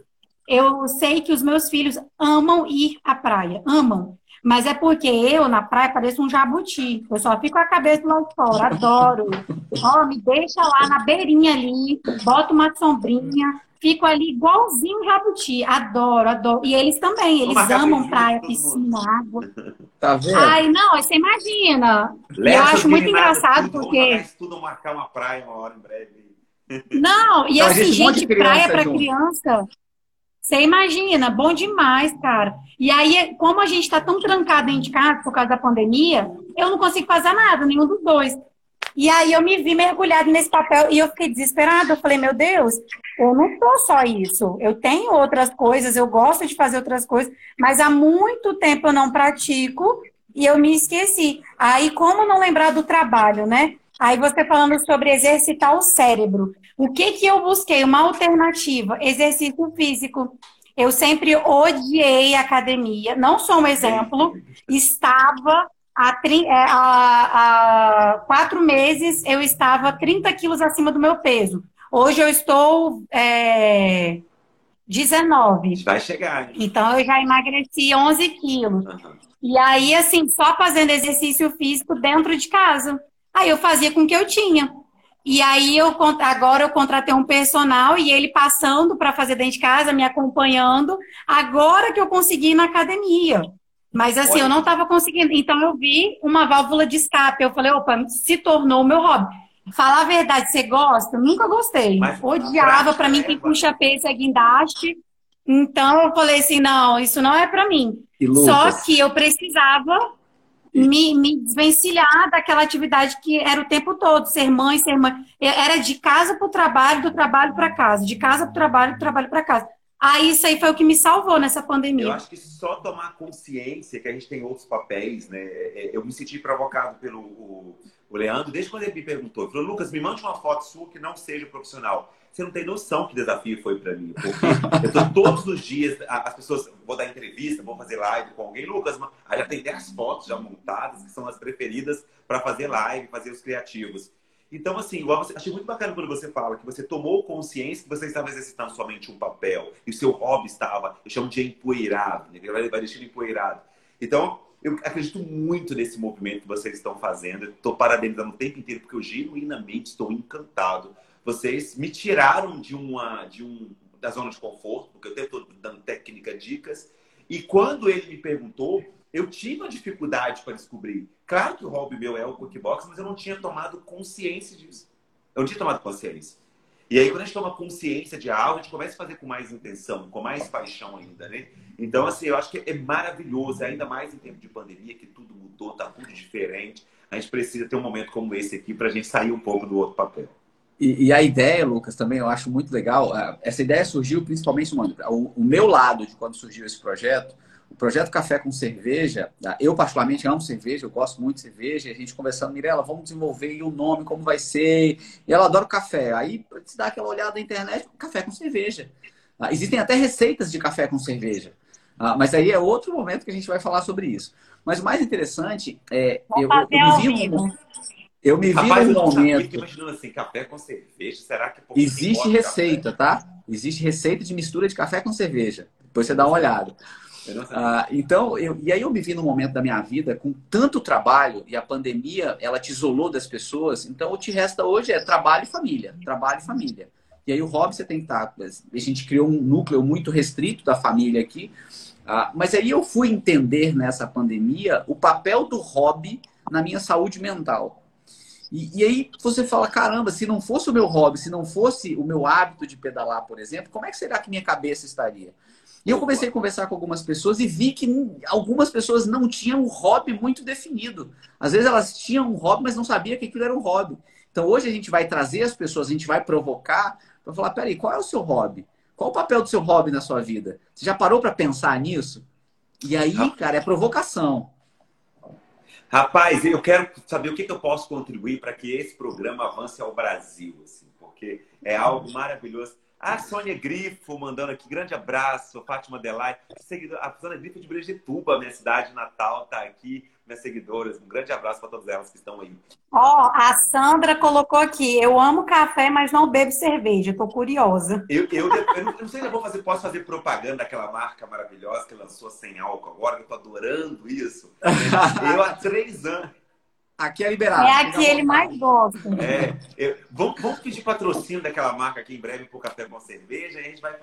Eu sei que os meus filhos amam ir à praia, amam. Mas é porque eu, na praia, pareço um jabuti. Eu só fico com a cabeça lá fora, adoro. Ó, oh, me deixa lá na beirinha ali, bota uma sombrinha, fico ali igualzinho jabuti. Adoro, adoro. E eles também, eles amam praia, piscina, água. Tá vendo? Ai, não, você imagina. eu acho muito engraçado tudo, porque. Tudo marcar uma praia uma hora em breve. Não, e assim, gente, praia para criança. Você imagina, bom demais, cara. E aí, como a gente está tão trancado dentro de casa por causa da pandemia, eu não consigo fazer nada, nenhum dos dois. E aí eu me vi mergulhado nesse papel e eu fiquei desesperada. Eu falei, meu Deus, eu não sou só isso. Eu tenho outras coisas, eu gosto de fazer outras coisas, mas há muito tempo eu não pratico e eu me esqueci. Aí, como não lembrar do trabalho, né? Aí você falando sobre exercitar o cérebro. O que que eu busquei? Uma alternativa, exercício físico. Eu sempre odiei academia, não sou um exemplo. Estava há, é, há, há quatro meses, eu estava 30 quilos acima do meu peso. Hoje eu estou é, 19. Vai chegar. Hein? Então eu já emagreci 11 quilos. Uhum. E aí, assim, só fazendo exercício físico dentro de casa. Aí eu fazia com o que eu tinha. E aí eu agora eu contratei um personal e ele passando para fazer dentro de casa, me acompanhando. Agora que eu consegui ir na academia. Mas assim, Olha. eu não estava conseguindo. Então eu vi uma válvula de escape. Eu falei, opa, se tornou o meu hobby. Falar a verdade, você gosta? Nunca gostei. Mas, Odiava para mim quem puxa peso é guindaste. Então eu falei assim, não, isso não é para mim. Só que eu precisava me, me desvencilhar daquela atividade que era o tempo todo, ser mãe, ser mãe. Era de casa para o trabalho, do trabalho para casa, de casa para o trabalho, do trabalho para casa. Aí isso aí foi o que me salvou nessa pandemia. Eu acho que só tomar consciência que a gente tem outros papéis, né? É, eu me senti provocado pelo o, Leandro, desde quando ele me perguntou, ele falou, Lucas, me mande uma foto sua que não seja profissional. Você não tem noção que desafio foi para mim. Porque eu tô todos os dias, as pessoas, vou dar entrevista, vou fazer live com alguém, Lucas, aí já tem 10 fotos já montadas, que são as preferidas para fazer live, fazer os criativos. Então, assim, eu achei muito bacana quando você fala que você tomou consciência que você estava exercitando somente um papel e o seu hobby estava, eu chamo de empoeirado, né? vai deixando empoeirado. Então, eu acredito muito nesse movimento que vocês estão fazendo. Estou parabenizando o tempo inteiro, porque eu genuinamente estou encantado vocês me tiraram de uma de um da zona de conforto, porque eu estou dando técnica, dicas. E quando ele me perguntou, eu tive uma dificuldade para descobrir. Claro que o hobby meu é o kickbox, mas eu não tinha tomado consciência disso. Eu não tinha tomado consciência. E aí, quando a gente toma consciência de algo, a gente começa a fazer com mais intenção, com mais paixão ainda, né? Então, assim, eu acho que é maravilhoso, ainda mais em tempo de pandemia, que tudo mudou, tá tudo diferente. A gente precisa ter um momento como esse aqui para a gente sair um pouco do outro papel. E, e, a ideia, Lucas, também eu acho muito legal. Essa ideia surgiu principalmente, mano, o, o meu lado de quando surgiu esse projeto. O projeto Café com Cerveja, tá? eu particularmente amo cerveja, eu gosto muito de cerveja. A gente conversando, Mirella, vamos desenvolver o nome, como vai ser. E ela adora o café. Aí se dá aquela olhada na internet, café com cerveja. Ah, existem até receitas de café com cerveja. Ah, mas aí é outro momento que a gente vai falar sobre isso. Mas o mais interessante é. eu, eu, eu vi um, eu me vi num momento. imaginando assim, café com cerveja, será que Existe receita, tá? Existe receita de mistura de café com cerveja. Depois você dá uma olhada. Ah, então, eu, e aí eu me vi num momento da minha vida com tanto trabalho e a pandemia ela te isolou das pessoas. Então, o que resta hoje é trabalho e família, trabalho e família. E aí o hobby você tem que estar. Tá, a gente criou um núcleo muito restrito da família aqui. Ah, mas aí eu fui entender nessa pandemia o papel do hobby na minha saúde mental. E, e, aí você fala, caramba, se não fosse o meu hobby, se não fosse o meu hábito de pedalar, por exemplo, como é que será que minha cabeça estaria? E eu comecei a conversar com algumas pessoas e vi que algumas pessoas não tinham um hobby muito definido. Às vezes elas tinham um hobby, mas não sabia que aquilo era um hobby. Então hoje a gente vai trazer as pessoas, a gente vai provocar para falar, peraí, qual é o seu hobby? Qual o papel do seu hobby na sua vida? Você já parou para pensar nisso? E aí, cara, é provocação. Rapaz, eu quero saber o que, que eu posso contribuir para que esse programa avance ao Brasil, assim, porque é algo maravilhoso. A Sônia Grifo mandando aqui, grande abraço. Fátima Delay, a Sônia Grifo de Brejetuba, minha cidade natal, tá aqui minhas seguidoras. Um grande abraço para todas elas que estão aí. Ó, oh, a Sandra colocou aqui: eu amo café, mas não bebo cerveja. Estou curiosa. Eu, eu, eu, não, eu, não sei se eu vou fazer, posso fazer propaganda daquela marca maravilhosa que lançou sem álcool agora, eu tô adorando isso. eu há três anos. Aqui é liberado. É a que ele mais gosta. É, eu, vamos, vamos, pedir patrocínio daquela marca aqui em breve por café com cerveja, e a gente vai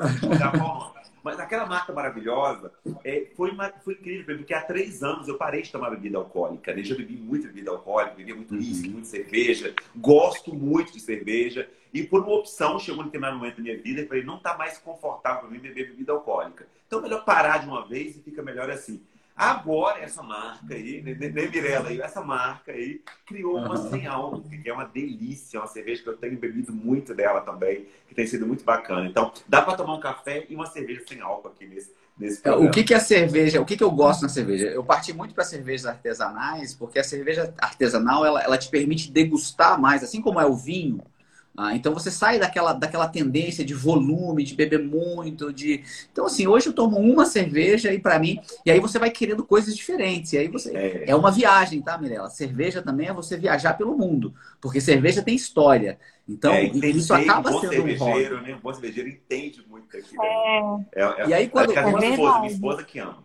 Mas aquela marca maravilhosa é, foi, uma, foi incrível, porque há três anos eu parei de tomar bebida alcoólica. Né? Eu já bebi muito bebida alcoólica, bebi muito uísque, uhum. muito cerveja, gosto muito de cerveja. E por uma opção, chegou um determinado momento da minha vida e falei, não está mais confortável para mim beber bebida alcoólica. Então, melhor parar de uma vez e fica melhor assim. Agora, essa marca aí, né, Mirella? Essa marca aí criou uma sem álcool, que é uma delícia, uma cerveja que eu tenho bebido muito dela também, que tem sido muito bacana. Então, dá para tomar um café e uma cerveja sem álcool aqui nesse, nesse é, programa. O que, que é cerveja? O que, que eu gosto na cerveja? Eu parti muito para cervejas artesanais, porque a cerveja artesanal ela, ela te permite degustar mais, assim como é o vinho. Ah, então você sai daquela, daquela tendência de volume, de beber muito, de. Então, assim, hoje eu tomo uma cerveja e para mim. E aí você vai querendo coisas diferentes. E aí você. É, é uma viagem, tá, Mirella? Cerveja também é você viajar pelo mundo. Porque cerveja tem história. Então, é, isso acaba um sendo um hobby. Né? Um bom cervejeiro entende muito aqui. Né? É. É, e aí, quando. É, minha, esposa, minha esposa que ama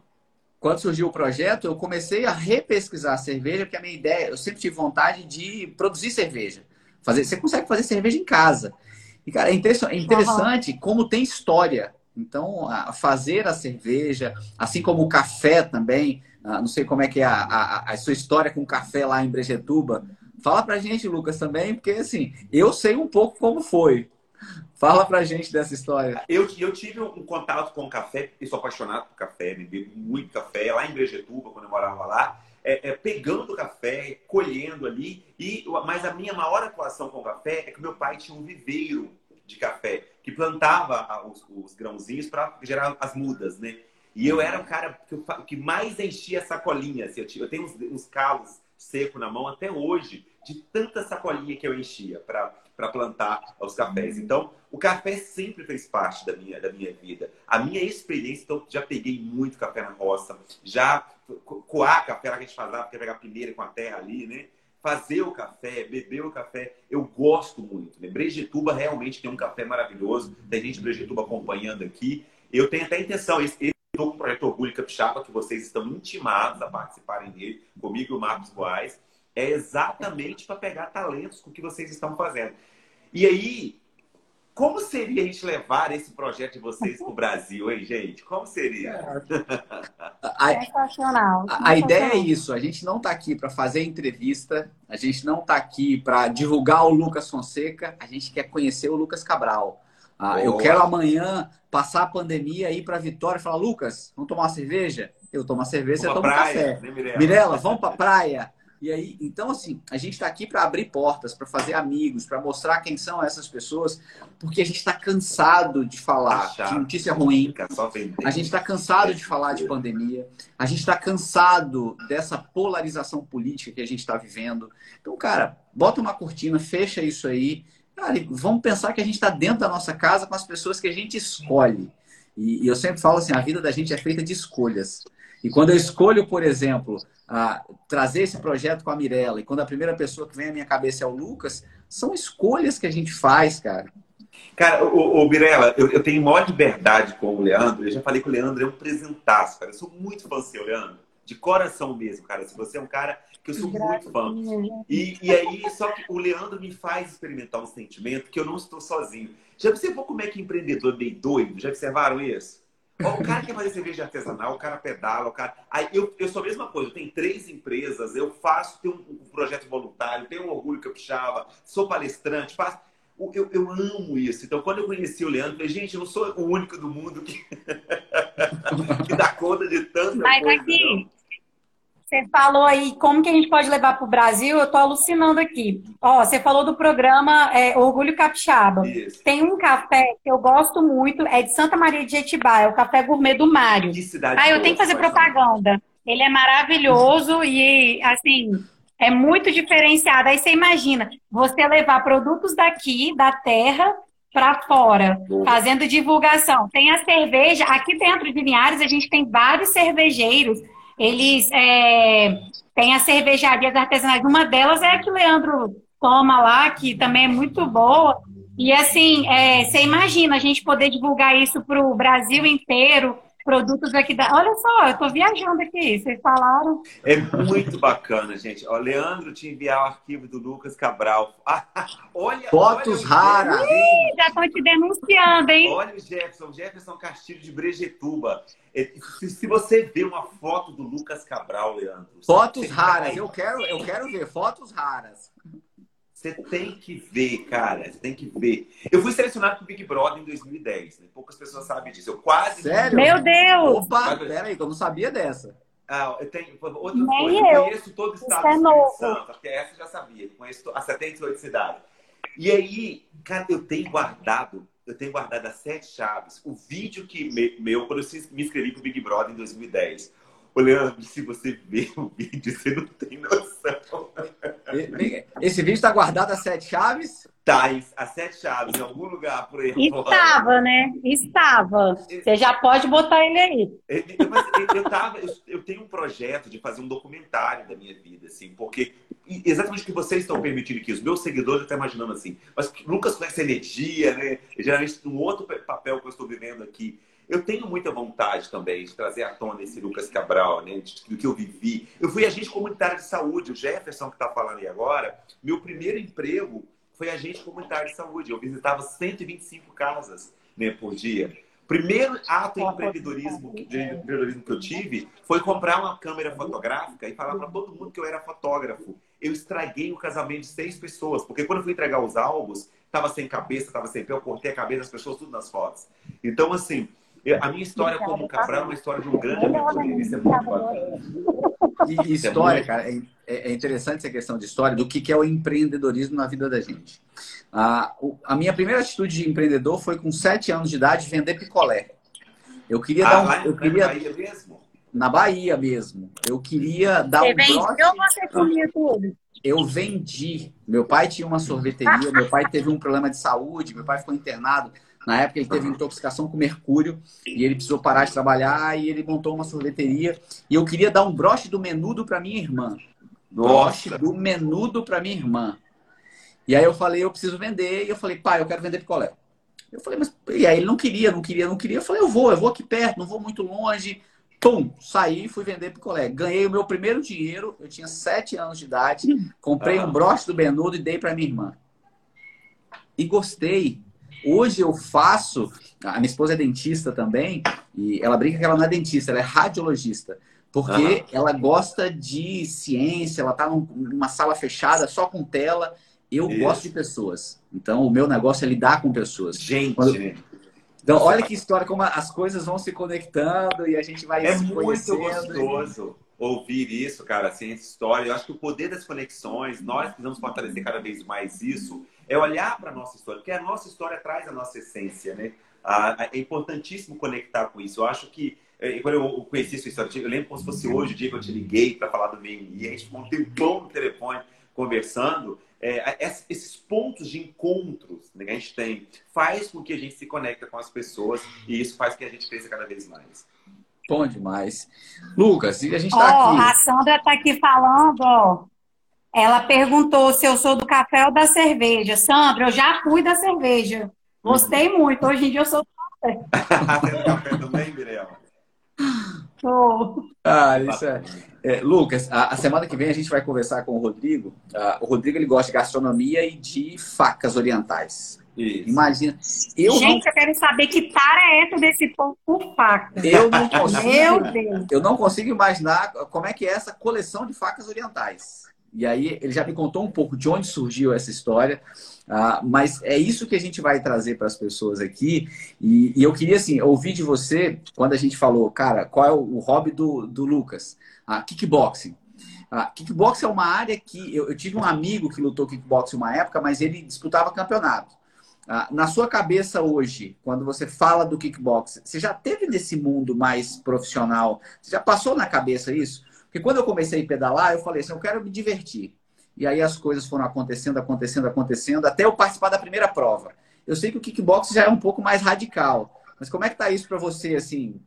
quando surgiu o projeto, eu comecei a repesquisar a cerveja, porque a minha ideia, eu sempre tive vontade de produzir cerveja. Fazer, você consegue fazer cerveja em casa. E, cara, é interessante uhum. como tem história. Então, a fazer a cerveja, assim como o café também, não sei como é que é a, a, a sua história com o café lá em Brejetuba. Fala pra gente, Lucas, também, porque assim, eu sei um pouco como foi. Fala pra gente dessa história. Eu, eu tive um contato com o café, eu sou apaixonado por café, bebi muito café lá em Brejetuba, quando eu morava lá é, é, pegando café, colhendo ali. E, mas a minha maior atuação com o café é que meu pai tinha um viveiro de café que plantava os, os grãozinhos para gerar as mudas, né? E eu era o cara que, que mais enchia sacolinha. Assim, eu, eu tenho uns, uns calos secos na mão até hoje, de tanta sacolinha que eu enchia para plantar os cafés. Então, o café sempre fez parte da minha, da minha vida. A minha experiência, então, já peguei muito café na roça, já coar café, lá que a gente fazia, porque pegar primeiro com a terra ali, né? Fazer o café, beber o café, eu gosto muito. Né? Brejetuba realmente tem um café maravilhoso. Tem gente de Brejetuba acompanhando aqui. Eu tenho até intenção, estou com o projeto Orgulho Capixaba, que vocês estão intimados a participarem dele, comigo e o Marcos Boaz. É exatamente para pegar talentos com o que vocês estão fazendo. E aí, como seria a gente levar esse projeto de vocês para o Brasil, hein, gente? Como seria? Sensacional. A, a, ideia é isso. A gente não está aqui para fazer entrevista, a gente não está aqui para divulgar o Lucas Fonseca, a gente quer conhecer o Lucas Cabral. Ah, eu quero amanhã passar a pandemia ir para Vitória e falar: Lucas, vamos tomar uma cerveja? Eu tomo uma cerveja, você toma um café. Né, Mirella? Mirella, vamos para praia. E aí, então, assim, a gente está aqui para abrir portas, para fazer amigos, para mostrar quem são essas pessoas, porque a gente está cansado de falar de notícia ruim, a gente está cansado de falar de pandemia, a gente está cansado dessa polarização política que a gente está vivendo. Então, cara, bota uma cortina, fecha isso aí, cara, vamos pensar que a gente está dentro da nossa casa com as pessoas que a gente escolhe. E, e eu sempre falo assim, a vida da gente é feita de escolhas. E quando eu escolho, por exemplo, a trazer esse projeto com a Mirella, e quando a primeira pessoa que vem à minha cabeça é o Lucas, são escolhas que a gente faz, cara. Cara, o, o Mirella, eu, eu, tenho maior liberdade com o Leandro. Eu já falei que o Leandro é um presentaço, cara. Eu sou muito fã seu, Leandro. De coração mesmo, cara. Se você é um cara que eu sou muito fã. E, e aí, só que o Leandro me faz experimentar um sentimento que eu não estou sozinho. Já observou como é que empreendedor é meio doido? Já observaram isso? O cara quer fazer cerveja artesanal, o cara pedala, o cara. Aí eu, eu sou a mesma coisa, eu tenho três empresas, eu faço, tenho um, um projeto voluntário, tenho um orgulho que eu puxava, sou palestrante, faço. Eu, eu amo isso. Então, quando eu conheci o Leandro, eu falei, gente, eu não sou o único do mundo que, que dá conta de tanta Mas coisa. aqui, você falou aí como que a gente pode levar para o Brasil, eu estou alucinando aqui. Ó, você falou do programa é, Orgulho Capixaba. Isso. Tem um café que eu gosto muito, é de Santa Maria de Jetibá, é o café gourmet do Mário. Que cidade ah, eu tenho que fazer propaganda. Ele é maravilhoso e, assim, é muito diferenciado. Aí você imagina, você levar produtos daqui, da terra, para fora, fazendo divulgação. Tem a cerveja, aqui dentro de Linhares a gente tem vários cervejeiros. Eles é, têm as cervejarias artesanais. Uma delas é a que o Leandro toma lá, que também é muito boa. E assim, é, você imagina a gente poder divulgar isso para o Brasil inteiro, produtos aqui da. Olha só, eu estou viajando aqui, vocês falaram. É muito bacana, gente. Ó, Leandro te enviar o arquivo do Lucas Cabral. olha, Fotos olha raras. Ih, já estão te denunciando, hein? Olha o Jefferson, Jefferson Castilho de Brejetuba. É, se, se você vê uma foto do Lucas Cabral, Leandro. Fotos raras, eu quero, eu quero ver fotos raras. Você tem que ver, cara. Você tem que ver. Eu fui selecionado para o Big Brother em 2010. Né? Poucas pessoas sabem disso. Eu quase. Sério? Meu Deus! Opa, peraí, eu não sabia dessa. Ah, eu tenho outra coisa. Eu. conheço todo o estado Isso do é Espírito Santo. Porque essa eu já sabia. Eu conheço as 78 cidades. E aí, cara, eu tenho guardado. Eu tenho guardado as sete chaves. O vídeo que meu, quando eu me inscrevi para o Big Brother em 2010 Ô, Leandro, se você ver o vídeo, você não tem noção. Esse vídeo está guardado as sete chaves? Tá, as sete chaves, em algum lugar por aí. Estava, né? Estava. Você já pode botar ele aí. Mas eu, tava, eu, eu tenho um projeto de fazer um documentário da minha vida, assim, porque exatamente o que vocês estão permitindo aqui, os meus seguidores estão imaginando assim, mas Lucas com essa energia, né? Geralmente, um outro papel que eu estou vivendo aqui eu tenho muita vontade também de trazer à tona esse Lucas Cabral, né? Do que eu vivi. Eu fui agente comunitário de saúde, o Jefferson que está falando aí agora. Meu primeiro emprego foi agente comunitário de saúde. Eu visitava 125 casas né, por dia. Primeiro ato de empreendedorismo, de empreendedorismo que eu tive foi comprar uma câmera fotográfica e falar para todo mundo que eu era fotógrafo. Eu estraguei o casamento de seis pessoas, porque quando eu fui entregar os álbuns, estava sem cabeça, estava sem pé, eu cortei a cabeça das pessoas tudo nas fotos. Então, assim, a minha história como Cabral é uma história de um grande aventureiro. Isso é muito bacana. E história, cara, é, é, interessante essa questão de história, do que é o empreendedorismo na vida da gente. A, a minha primeira atitude de empreendedor foi com sete anos de idade vender picolé. Eu queria ah, dar um. Eu queria, na Bahia mesmo? Na Bahia mesmo. Eu queria dar você um. Vendeu você comia tudo? Eu vendi. Meu pai tinha uma sorveteria, meu pai teve um problema de saúde, meu pai ficou internado. Na época ele teve intoxicação com mercúrio e ele precisou parar de trabalhar e ele montou uma sorveteria. E eu queria dar um broche do menudo para minha irmã. Broche do menudo para minha irmã. E aí eu falei, eu preciso vender. E eu falei, pai, eu quero vender picolé. Eu falei, mas. E aí ele não queria, não queria, não queria. Eu falei, eu vou, eu vou aqui perto, não vou muito longe. Pum, saí e fui vender picolé. Ganhei o meu primeiro dinheiro, eu tinha sete anos de idade, comprei um broche do menudo e dei para minha irmã. E gostei. Hoje eu faço, a minha esposa é dentista também, e ela brinca que ela não é dentista, ela é radiologista. Porque uhum. ela gosta de ciência, ela está numa sala fechada só com tela. Eu Isso. gosto de pessoas. Então, o meu negócio é lidar com pessoas. Gente. Quando... Então, olha que história, como as coisas vão se conectando e a gente vai é se conhecendo. É muito gostoso ouvir isso, cara, assim, essa história. Eu acho que o poder das conexões, nós precisamos fortalecer cada vez mais isso é olhar para a nossa história, porque a nossa história traz a nossa essência, né? é importantíssimo conectar com isso. Eu acho que é, quando eu conheci sua história, eu lembro como se fosse hoje o dia que eu te liguei para falar do VMI, a gente ficou um tempão no telefone conversando. É, esses pontos de encontros né, que a gente tem faz com que a gente se conecta com as pessoas e isso faz com que a gente cresça cada vez mais. Bom demais. Lucas, e a gente está oh, aqui. A Sandra está aqui falando, ó. Ela perguntou se eu sou do café ou da cerveja. Sandra, eu já fui da cerveja. Gostei muito. Hoje em dia eu sou do café. Você é do café também, Mirella? Sou. Ah, isso é. é Lucas, a, a, semana que vem a gente vai conversar com o Rodrigo. Uh, o Rodrigo ele gosta de gastronomia e de facas orientais. Isso. Imagina. Eu Gente, não... eu quero saber que tara é essa desse povo por facas. Eu não consigo. Meu Deus. Eu não consigo imaginar como é que é essa coleção de facas orientais. E aí ele já me contou um pouco de onde surgiu essa história. Uh, mas é isso que a gente vai trazer para as pessoas aqui. E, e, eu queria, assim, ouvir de você, quando a gente falou, cara, qual é o, hobby do, do Lucas? Uh, kickboxing. Uh, kickboxing é uma área que... Eu, eu, tive um amigo que lutou kickboxing uma época, mas ele disputava campeonato. Uh, na sua cabeça hoje, quando você fala do kickboxing, você já teve nesse mundo mais profissional? Você já passou na cabeça isso? Porque quando eu comecei a pedalar, eu falei assim, eu quero me divertir. E aí as coisas foram acontecendo, acontecendo, acontecendo, até eu participar da primeira prova. Eu sei que o kickbox já é um pouco mais radical. Mas como é que tá isso para você, assim?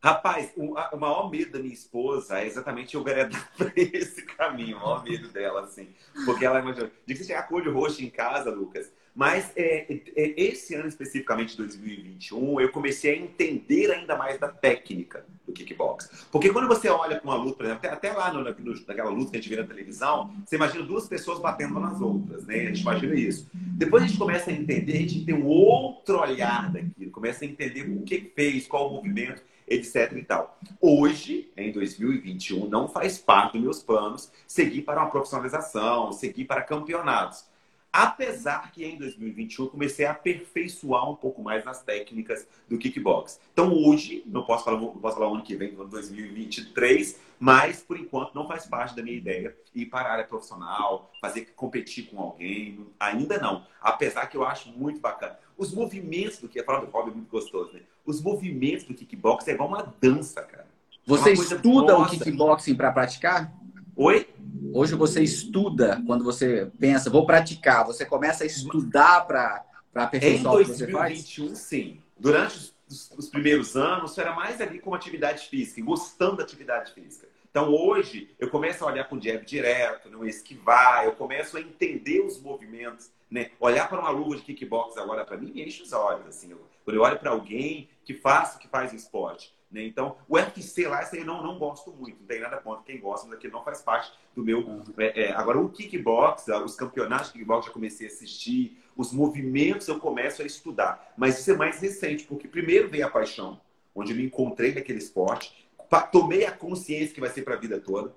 Rapaz, o, maior medo da minha esposa é exatamente eu enveredar para esse caminho. O maior medo dela, assim. Porque ela imagina. De que você chegar o roxo em casa, Lucas. Mas é, é, esse ano especificamente, 2021, eu comecei a entender ainda mais da técnica do kickbox. Porque quando você olha para uma luta, por exemplo, até, até lá no, no, naquela luta que a gente vê na televisão, você imagina duas pessoas batendo nas outras, né? A gente imagina isso. Depois a gente começa a entender, a gente tem um outro olhar daquilo, começa a entender o que fez, qual o movimento etc e tal. Hoje, em 2021, não faz parte dos meus planos seguir para uma profissionalização, seguir para campeonatos. Apesar que em 2021 eu comecei a aperfeiçoar um pouco mais nas técnicas do kickbox. Então hoje, não posso falar, não posso falar o ano que vem, 2023, mas por enquanto não faz parte da minha ideia ir para a área profissional, fazer competir com alguém, ainda não. Apesar que eu acho muito bacana. Os movimentos do que, falar do hobby é muito gostoso, né? Os movimentos do kickbox é igual uma dança, cara. Você é estuda o kickboxing para praticar? Oi? Hoje você estuda, quando você pensa, vou praticar, você começa a estudar para aperfeiçoar o que você faz? Em 2021, sim. Durante os, os primeiros anos, era mais ali como atividade física, gostando da atividade física. Então hoje eu começo a olhar com o jab direto, não esquivar, eu começo a entender os movimentos, né? Olhar para uma luva de kickbox agora para mim me enche os olhos assim. Quando eu olho para alguém que faz, que faz esporte, né? Então, o UFC lá, esse aí eu não, não gosto muito, não tem nada contra quem gosta, mas aqui não faz parte do meu. Uhum. É, é, agora, o kickbox, os campeonatos de kickbox já comecei a assistir, os movimentos eu começo a estudar. Mas isso é mais recente, porque primeiro veio a paixão, onde eu me encontrei naquele esporte, tomei a consciência que vai ser para a vida toda.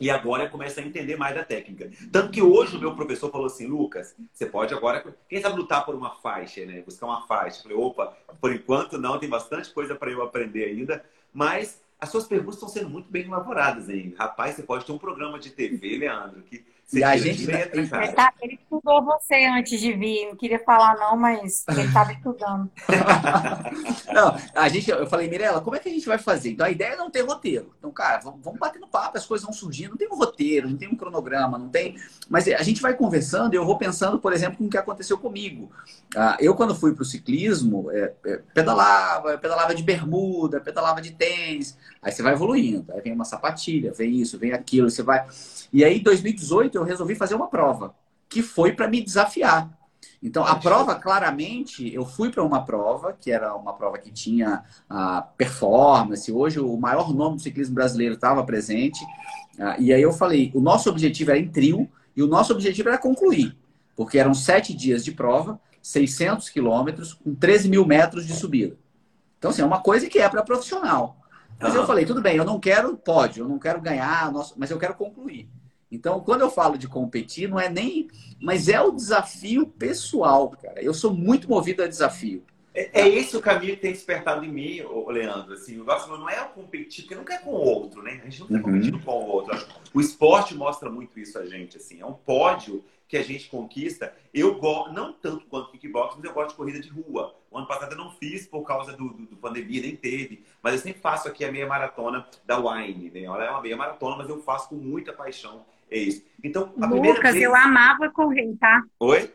E agora eu começo a entender mais da técnica. Tanto que hoje o meu professor falou assim, Lucas, você pode agora, quem sabe lutar por uma faixa, né? Buscar uma faixa. Eu falei, opa, por enquanto não, tem bastante coisa para eu aprender ainda. Mas as suas perguntas estão sendo muito bem elaboradas ainda. Rapaz, você pode ter um programa de TV, Leandro, que e a gente ele, tá, ele estudou você antes de vir, não queria falar não, mas ele estava estudando. não, a gente, eu falei, Mirella, como é que a gente vai fazer? Então a ideia é não ter roteiro. Então, cara, vamos, vamos bater no papo, as coisas vão surgindo, não tem um roteiro, não tem um cronograma, não tem. Mas a gente vai conversando e eu vou pensando, por exemplo, com o que aconteceu comigo. Ah, eu, quando fui para o ciclismo, é, é, pedalava, pedalava de bermuda, pedalava de tênis. Aí você vai evoluindo, aí vem uma sapatilha, vem isso, vem aquilo, você vai. E aí, em 2018, eu resolvi fazer uma prova, que foi para me desafiar. Então, a prova, claramente, eu fui para uma prova, que era uma prova que tinha a performance. Hoje, o maior nome do ciclismo brasileiro estava presente. Ah, e aí eu falei: o nosso objetivo era em trio e o nosso objetivo era concluir, porque eram sete dias de prova, 600 quilômetros, com 13 mil metros de subida. Então, assim, é uma coisa que é para profissional. Mas eu falei, tudo bem, eu não quero pódio, eu não quero ganhar, mas eu quero concluir. Então, quando eu falo de competir, não é nem. Mas é o desafio pessoal, cara. Eu sou muito movido a desafio. É, é esse o caminho que tem despertado em mim, Leandro. Assim, o negócio não é o competir, porque nunca é com o outro, né? A gente não está uhum. competindo com o outro. O esporte mostra muito isso a gente. Assim, é um pódio que a gente conquista. Eu gosto, não tanto quanto kickbox, mas eu gosto de corrida de rua. O ano passado eu não fiz por causa do, do, do, pandemia, nem teve. Mas eu sempre faço aqui a meia maratona da Wine. Né? Ela é uma meia maratona, mas eu faço com muita paixão. É isso. Então, a Lucas, vez... eu amava correr, tá? Oi?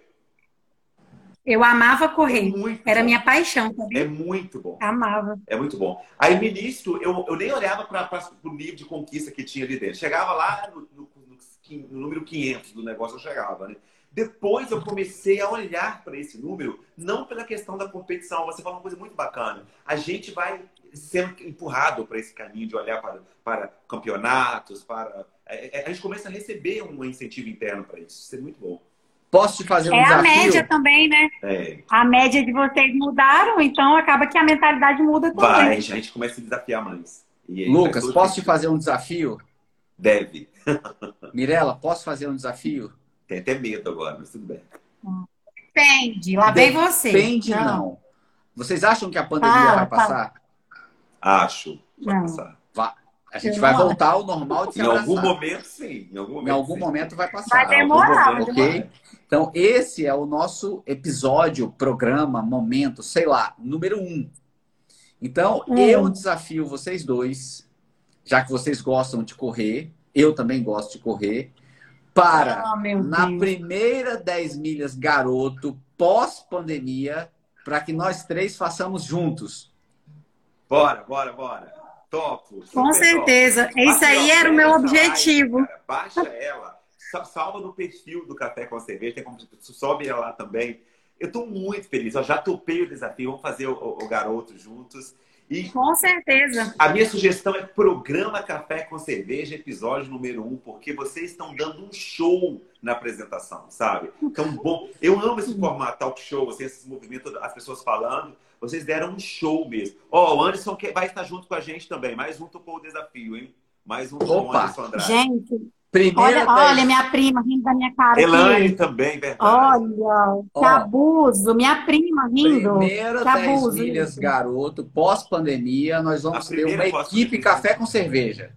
Eu amava correr. É Era bom. minha paixão, É muito bom. Amava. É muito bom. Aí, no início, eu, eu nem olhava para o nível de conquista que tinha ali dentro. Chegava lá no, no, no, no número 500 do negócio, eu chegava, né? Depois eu comecei a olhar para esse número, não pela questão da competição. Você falou uma coisa muito bacana. A gente vai sendo empurrado para esse caminho de olhar para, para campeonatos, para. É, é, a gente começa a receber um incentivo interno para isso. Isso é muito bom. Posso te fazer um é desafio? É a média também, né? É. A média de vocês mudaram, então acaba que a mentalidade muda também. Vai, a gente começa a desafiar mais. Lucas, posso te fazer um desafio? Deve. Mirela, posso fazer um desafio? Tem até medo agora, mas tudo bem. Depende, lá vem você. Depende, não. não. Vocês acham que a pandemia vai passar? Acho. Vai não. passar. Vai. A gente vai voltar ao normal de se Em algum momento, sim. Em algum momento, em algum momento vai passar. Vai demorar, momento, ok? Então, esse é o nosso episódio, programa, momento, sei lá, número um. Então, hum. eu desafio vocês dois, já que vocês gostam de correr, eu também gosto de correr, para, oh, na primeira 10 milhas garoto, pós-pandemia, para que nós três façamos juntos. Bora, bora, bora. Topo. Com certeza. Topo. Isso aí era o meu objetivo. Live, Baixa ela. Salva no perfil do Café com Cerveja. Tem como sobe ela lá também. Eu estou muito feliz. Eu já topei o desafio. Vamos fazer o, o, o garoto juntos. E Com certeza. A minha sugestão é programa Café com Cerveja, episódio número um, porque vocês estão dando um show na apresentação, sabe? Então, bom, eu amo esse formato talk show, assim, esses movimentos, as pessoas falando. Vocês deram um show mesmo. Ó, oh, o Anderson vai estar junto com a gente também. Mais um tocou o desafio, hein? Mais um com o Anderson Andrade. Gente, Primeira olha, olha, minha prima rindo da minha cara. Elaine aqui. também, verdade. Olha, que abuso. Minha prima rindo. Primeira que 10 abuso. milhas, garoto, pós-pandemia, nós vamos ter uma equipe café com cerveja.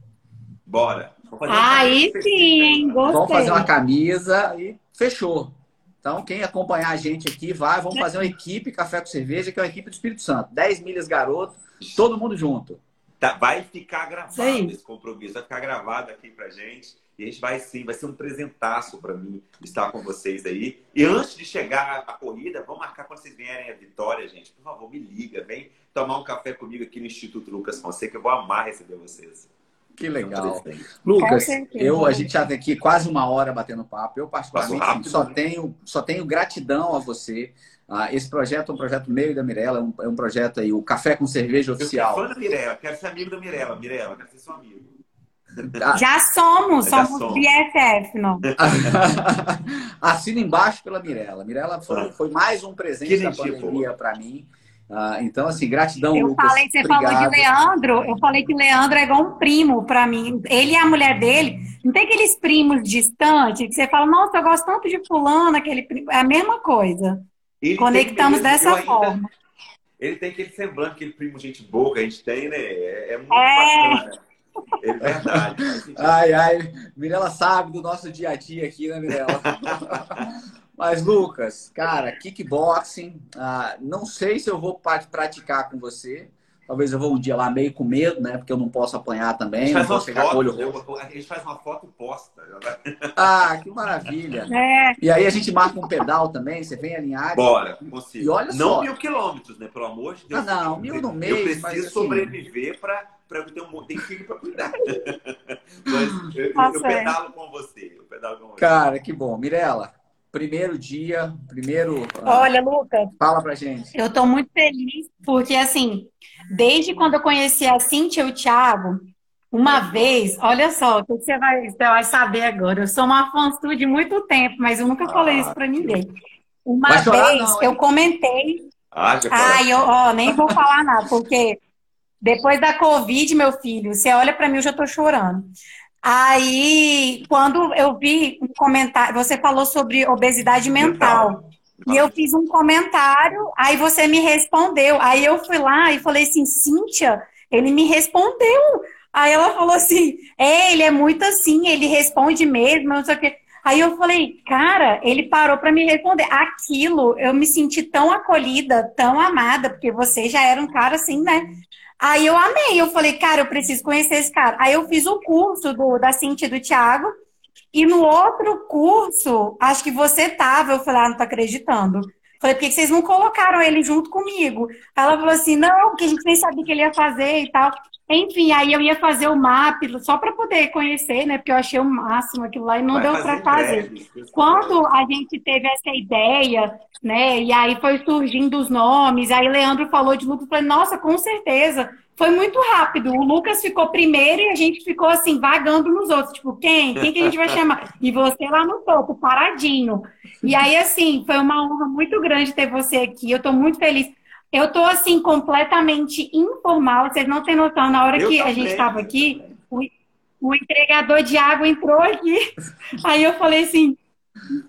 Bora. Aí sim, hein? Gostei. Vamos fazer uma camisa e fechou. Então, quem acompanhar a gente aqui, vai, vamos fazer uma equipe Café com Cerveja, que é uma equipe do Espírito Santo. 10 milhas, garoto, todo mundo junto. Tá, vai ficar gravado sim. esse compromisso, vai ficar gravado aqui pra gente. E a gente vai sim, vai ser um presentaço para mim estar com vocês aí. E antes de chegar a corrida, vamos marcar quando vocês vierem a Vitória, gente. Por favor, me liga, vem tomar um café comigo aqui no Instituto Lucas Fonseca. Eu vou amar receber vocês. Que legal. Lucas, eu, a gente já tem aqui quase uma hora batendo papo. Eu, particularmente, rápido, só, né? tenho, só tenho gratidão a você. Ah, esse projeto é um projeto meio da Mirella, é um, é um projeto aí, o Café com Cerveja Oficial. Eu sou fã da Mirella, quero ser amigo da Mirella. Mirella, quero ser seu amigo. Ah. Já somos, Já somos, somos. BFF, não. Assina embaixo pela Mirella. Mirella foi, ah. foi mais um presente da pandemia para mim. Ah, então, assim, gratidão, eu Lucas. Falei, você Obrigado. falou de Leandro, eu falei que Leandro é igual um primo para mim. Ele e a mulher dele, não tem aqueles primos distantes que você fala, nossa, eu gosto tanto de fulano, aquele primo. É a mesma coisa. Ele Conectamos tem, dessa forma. Ainda, ele tem aquele semblante, aquele primo gente boa que a gente tem, né? É, é muito é... bacana. É verdade. ai, ai. Mirela sabe do nosso dia a dia aqui, né, Mirela? Mas, Lucas, cara, kickboxing, ah, não sei se eu vou praticar com você. Talvez eu vou um dia lá meio com medo, né? Porque eu não posso apanhar também. A gente faz, chegar foto, olho roxo. a gente faz uma foto posta. Ah, que maravilha. É. E aí a gente marca um pedal também, você vem alinhado. Bora, consigo. E olha não só. mil quilômetros, né? Pelo amor de Deus. Ah, não, mil no mês. Eu preciso mas, assim... sobreviver para para eu ter um monte de filho para cuidar. Mas eu, eu, eu pedalo com você. Eu pedalo com você. Cara, que bom. Mirela, primeiro dia, primeiro. Ah, Olha, Lucas. Fala pra gente. Eu tô muito feliz, porque assim, desde quando eu conheci a Cintia e o Thiago, uma vez, olha só, o que você vai, você vai saber agora. Eu sou uma fã de muito tempo, mas eu nunca falei ah, isso pra ninguém. Uma vez não, eu comentei. Ah, já Ai, eu ó, nem vou falar nada, porque depois da Covid, meu filho, você olha para mim, eu já tô chorando. Aí, quando eu vi um comentário, você falou sobre obesidade mental. E eu fiz um comentário, aí você me respondeu. Aí eu fui lá e falei assim, Cíntia, ele me respondeu. Aí ela falou assim, é, ele é muito assim, ele responde mesmo, não sei o quê. Aí eu falei, cara, ele parou para me responder. Aquilo, eu me senti tão acolhida, tão amada, porque você já era um cara assim, né? Aí eu amei, eu falei, cara, eu preciso conhecer esse cara. Aí eu fiz o curso do, da Cintia e do Thiago, e no outro curso, acho que você tava, eu falei, ah, não tô acreditando. Falei, por que vocês não colocaram ele junto comigo? Ela falou assim, não, porque a gente nem sabia o que ele ia fazer e tal. Enfim, aí eu ia fazer o map só para poder conhecer, né? Porque eu achei o máximo aquilo lá e não Vai deu para fazer. Quando a gente teve essa ideia, né? E aí foi surgindo os nomes, aí Leandro falou de Lucas, eu falei, nossa, com certeza. Foi muito rápido. O Lucas ficou primeiro e a gente ficou assim, vagando nos outros. Tipo, quem? Quem que a gente vai chamar? E você lá no topo, paradinho. E aí, assim, foi uma honra muito grande ter você aqui. Eu estou muito feliz. Eu tô assim completamente informal, vocês não têm noção. Na hora eu que a gente estava aqui, o, o entregador de água entrou aqui. Aí eu falei assim,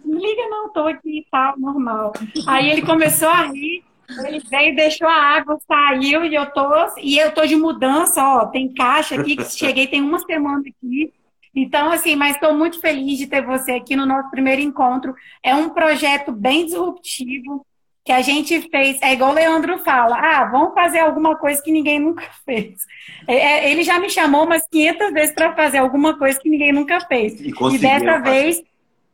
liga não, tô aqui e tal, normal. Aí ele começou a rir, ele veio, deixou a água, saiu e eu tô, e eu tô de mudança, ó, tem caixa aqui, que cheguei tem uma semana aqui. Então, assim, mas estou muito feliz de ter você aqui no nosso primeiro encontro. É um projeto bem disruptivo que a gente fez. É igual o Leandro fala: ah, vamos fazer alguma coisa que ninguém nunca fez. É, é ele já me chamou umas 500 vezes para fazer alguma coisa que ninguém nunca fez. E, e dessa vez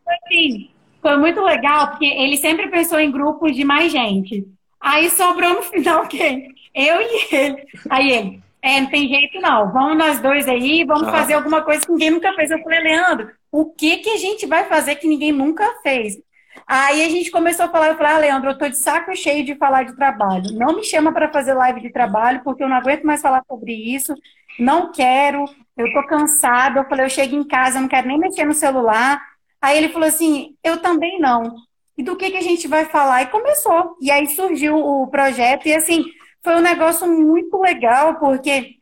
assim, foi muito legal, porque ele sempre pensou em grupos de mais gente. Aí sobrou no final quem? Eu e ele. Aí ele, é, não tem jeito não, vamos nós dois aí, vamos ah. fazer alguma coisa que ninguém nunca fez. Eu falei, Leandro, o que, que a gente vai fazer que ninguém nunca fez? Aí a gente começou a falar, eu falei, ah, Leandro, eu tô de saco cheio de falar de trabalho. Não me chama para fazer live de trabalho, porque eu não aguento mais falar sobre isso. Não quero, eu tô cansada. Eu falei, eu chego em casa, eu não quero nem mexer no celular. Aí ele falou assim: eu também não. E do que, que a gente vai falar? E começou. E aí surgiu o projeto, e assim, foi um negócio muito legal, porque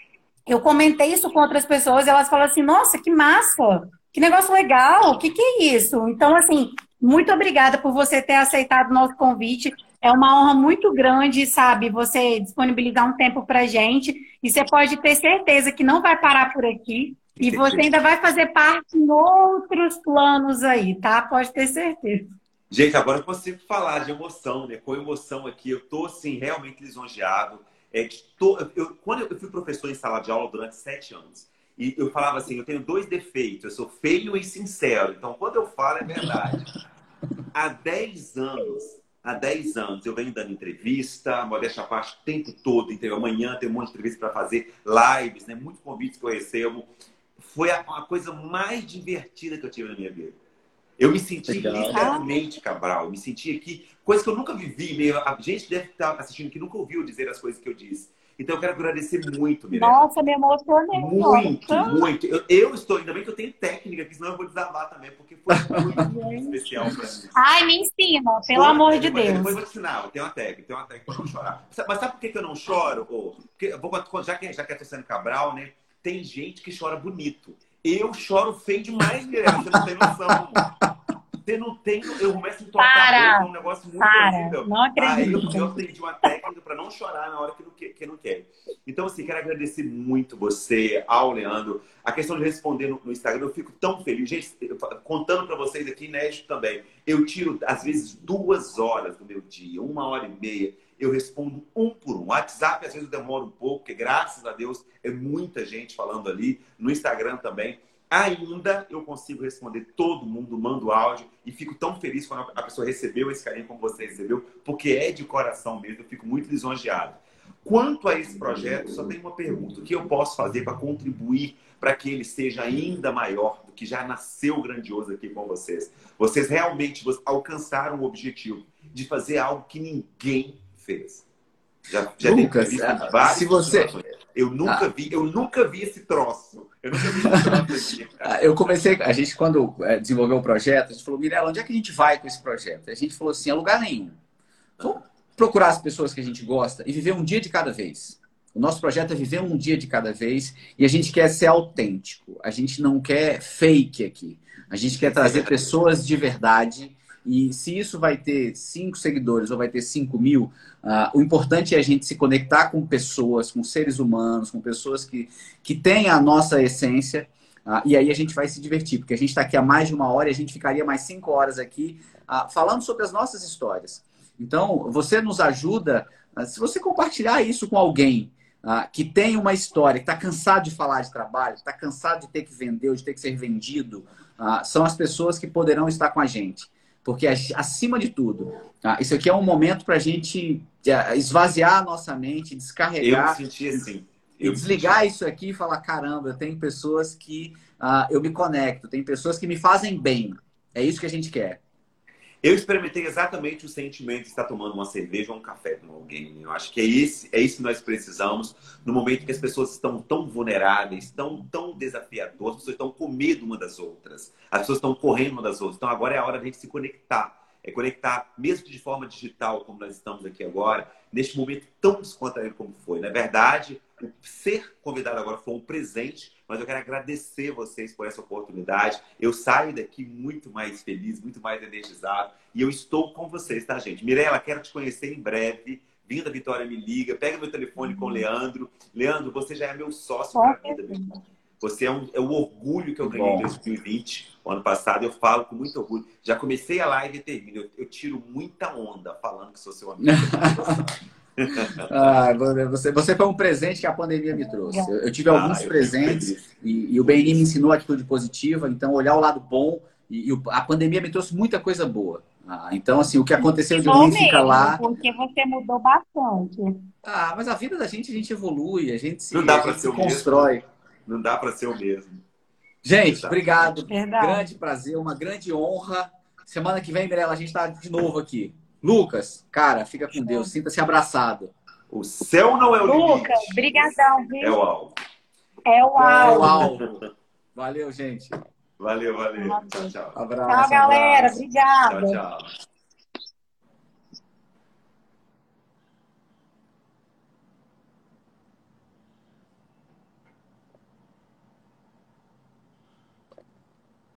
eu comentei isso com outras pessoas, e elas falam assim: nossa, que massa! Que negócio legal! O que, que é isso? Então, assim, muito obrigada por você ter aceitado o nosso convite. É uma honra muito grande, sabe, você disponibilizar um tempo para gente. E você pode ter certeza que não vai parar por aqui. E você ainda vai fazer parte em outros planos aí, tá? Pode ter certeza. Gente, agora eu consigo falar de emoção, né? Com emoção aqui, eu tô assim realmente lisonjeado. É, tô, eu, quando eu fui professor em sala de aula durante sete anos, e eu falava assim, eu tenho dois defeitos, eu sou feio e sincero. Então, quando eu falo é verdade. Há dez anos, há dez anos eu venho dando entrevista, modéstia à parte, o tempo todo. Então, amanhã tem um monte de entrevista para fazer, lives, né? Muitos convites que eu recebo foi a, a, coisa mais divertida que eu tive na minha vida. Eu me senti Legal. literalmente Cabral. Eu me senti aqui, coisa que eu nunca vivi. Meio, a gente deve estar assistindo que nunca ouviu dizer as coisas que eu disse. Então eu quero agradecer muito, Mirella. Nossa, me emocionei. Muito, muito. Eu, eu, estou, ainda bem que eu tenho técnica, que senão eu vou desabar também, porque foi muito especial para mim. Ai, me ensina, pelo amor de Deus. Depois eu vou te ensinar, tem uma técnica, tem uma técnica para não chorar. Mas sabe por que eu não choro? Porque, já que já que estou sendo Cabral, né? Tem gente que chora bonito. Eu choro feio demais, Guilherme. Você não tem noção. Você não tem. Eu começo a entortar um negócio muito para. horrível. Não acredito. Aí eu, aprendi uma técnica para não chorar na hora que não, que, que não quer. Então, assim, quero agradecer muito você, ao Leandro. A questão de responder no, no Instagram, eu fico tão feliz. Gente, contando para vocês aqui, inédito também. Eu tiro, às vezes, duas horas do meu dia, uma hora e meia eu respondo um por um. WhatsApp, às vezes, eu demoro um pouco, porque graças a Deus é muita gente falando ali. No Instagram também. Ainda eu consigo responder todo mundo, mando áudio e fico tão feliz quando a pessoa recebeu esse carinho como você recebeu, porque é de coração mesmo, eu fico muito lisonjeado. Quanto a esse projeto, só tem uma pergunta: o que eu posso fazer para contribuir para que ele seja ainda maior do que já nasceu grandioso aqui com vocês? Vocês realmente alcançaram o objetivo de fazer algo que ninguém fez. Já, já Lucas, se você eu nunca ah. vi, eu nunca vi esse troço. Eu nunca vi esse troço aqui. Ah, eu comecei, a gente quando é, desenvolveu o projeto, a gente falou, Mirella, onde é que a gente vai com esse projeto? A gente falou assim, a lugar nenhum. Vamos procurar as pessoas que a gente gosta e viver um dia de cada vez. O nosso projeto é viver um dia de cada vez e a gente quer ser autêntico. A gente não quer fake aqui. A gente quer trazer pessoas de verdade e se isso vai ter cinco seguidores ou vai ter cinco mil, uh, o importante é a gente se conectar com pessoas, com seres humanos, com pessoas que, que têm a nossa essência. Uh, e aí a gente vai se divertir, porque a gente está aqui há mais de uma hora e a gente ficaria mais cinco horas aqui uh, falando sobre as nossas histórias. Então, você nos ajuda, se você compartilhar isso com alguém que tem uma história, que está cansado de falar de trabalho, está cansado de ter que vender de ter que ser vendido, são as pessoas que poderão estar com a gente. Porque, acima de tudo, tá? isso aqui é um momento para a gente é, esvaziar a nossa mente, descarregar. Eu senti assim. Eu desligar senti. isso aqui e falar: caramba, eu tenho pessoas que uh, eu me conecto, tem pessoas que me fazem bem. É isso que a gente quer. Eu experimentei exatamente o sentimento de estar tomando uma cerveja ou um café com alguém. Eu acho que é, esse, é isso que nós precisamos no momento que as pessoas estão tão vulneráveis, tão, tão desafiadoras, as pessoas estão com medo uma das outras, as pessoas estão correndo uma das outras. Então agora é a hora de a gente se conectar. É conectar, mesmo de forma digital, como nós estamos aqui agora, neste momento tão descontraído como foi. Na verdade, ser convidado agora foi um presente mas eu quero agradecer vocês por essa oportunidade. Eu saio daqui muito mais feliz, muito mais energizado. E eu estou com vocês, tá, gente? Mirella, quero te conhecer em breve. Vinda Vitória me liga, pega meu telefone com o Leandro. Leandro, você já é meu sócio para a vida. Você é, um, é o orgulho que eu ganhei em 2020. O ano passado eu falo com muito orgulho. Já comecei a live e termino. Eu, eu tiro muita onda falando que sou seu amigo. ah, você, você foi um presente que a pandemia me trouxe. Eu, eu tive ah, alguns eu presentes e, e, o BNI me ensinou a atitude positiva, então olhar o lado bom e, e a pandemia me trouxe muita coisa boa. Ah, então, assim, o que aconteceu de ruim fica lá. Porque você mudou bastante. Ah, mas a vida da gente, a gente evolui, a gente se, Não dá ser constrói. Mesmo. Não dá para ser o mesmo. Gente, obrigado. Verdade. Grande prazer, uma grande honra. Semana que vem, Mirella, a gente está de novo aqui. Lucas, cara, fica com Deus, sinta-se abraçado. O céu não é o Lucas, limite. Lucas, brigadão, viu? É o alvo. É o alvo. É o alvo. Valeu, gente. Valeu, valeu. Tchau, tchau. Abraço, tchau, galera. Obrigada. Tchau, tchau.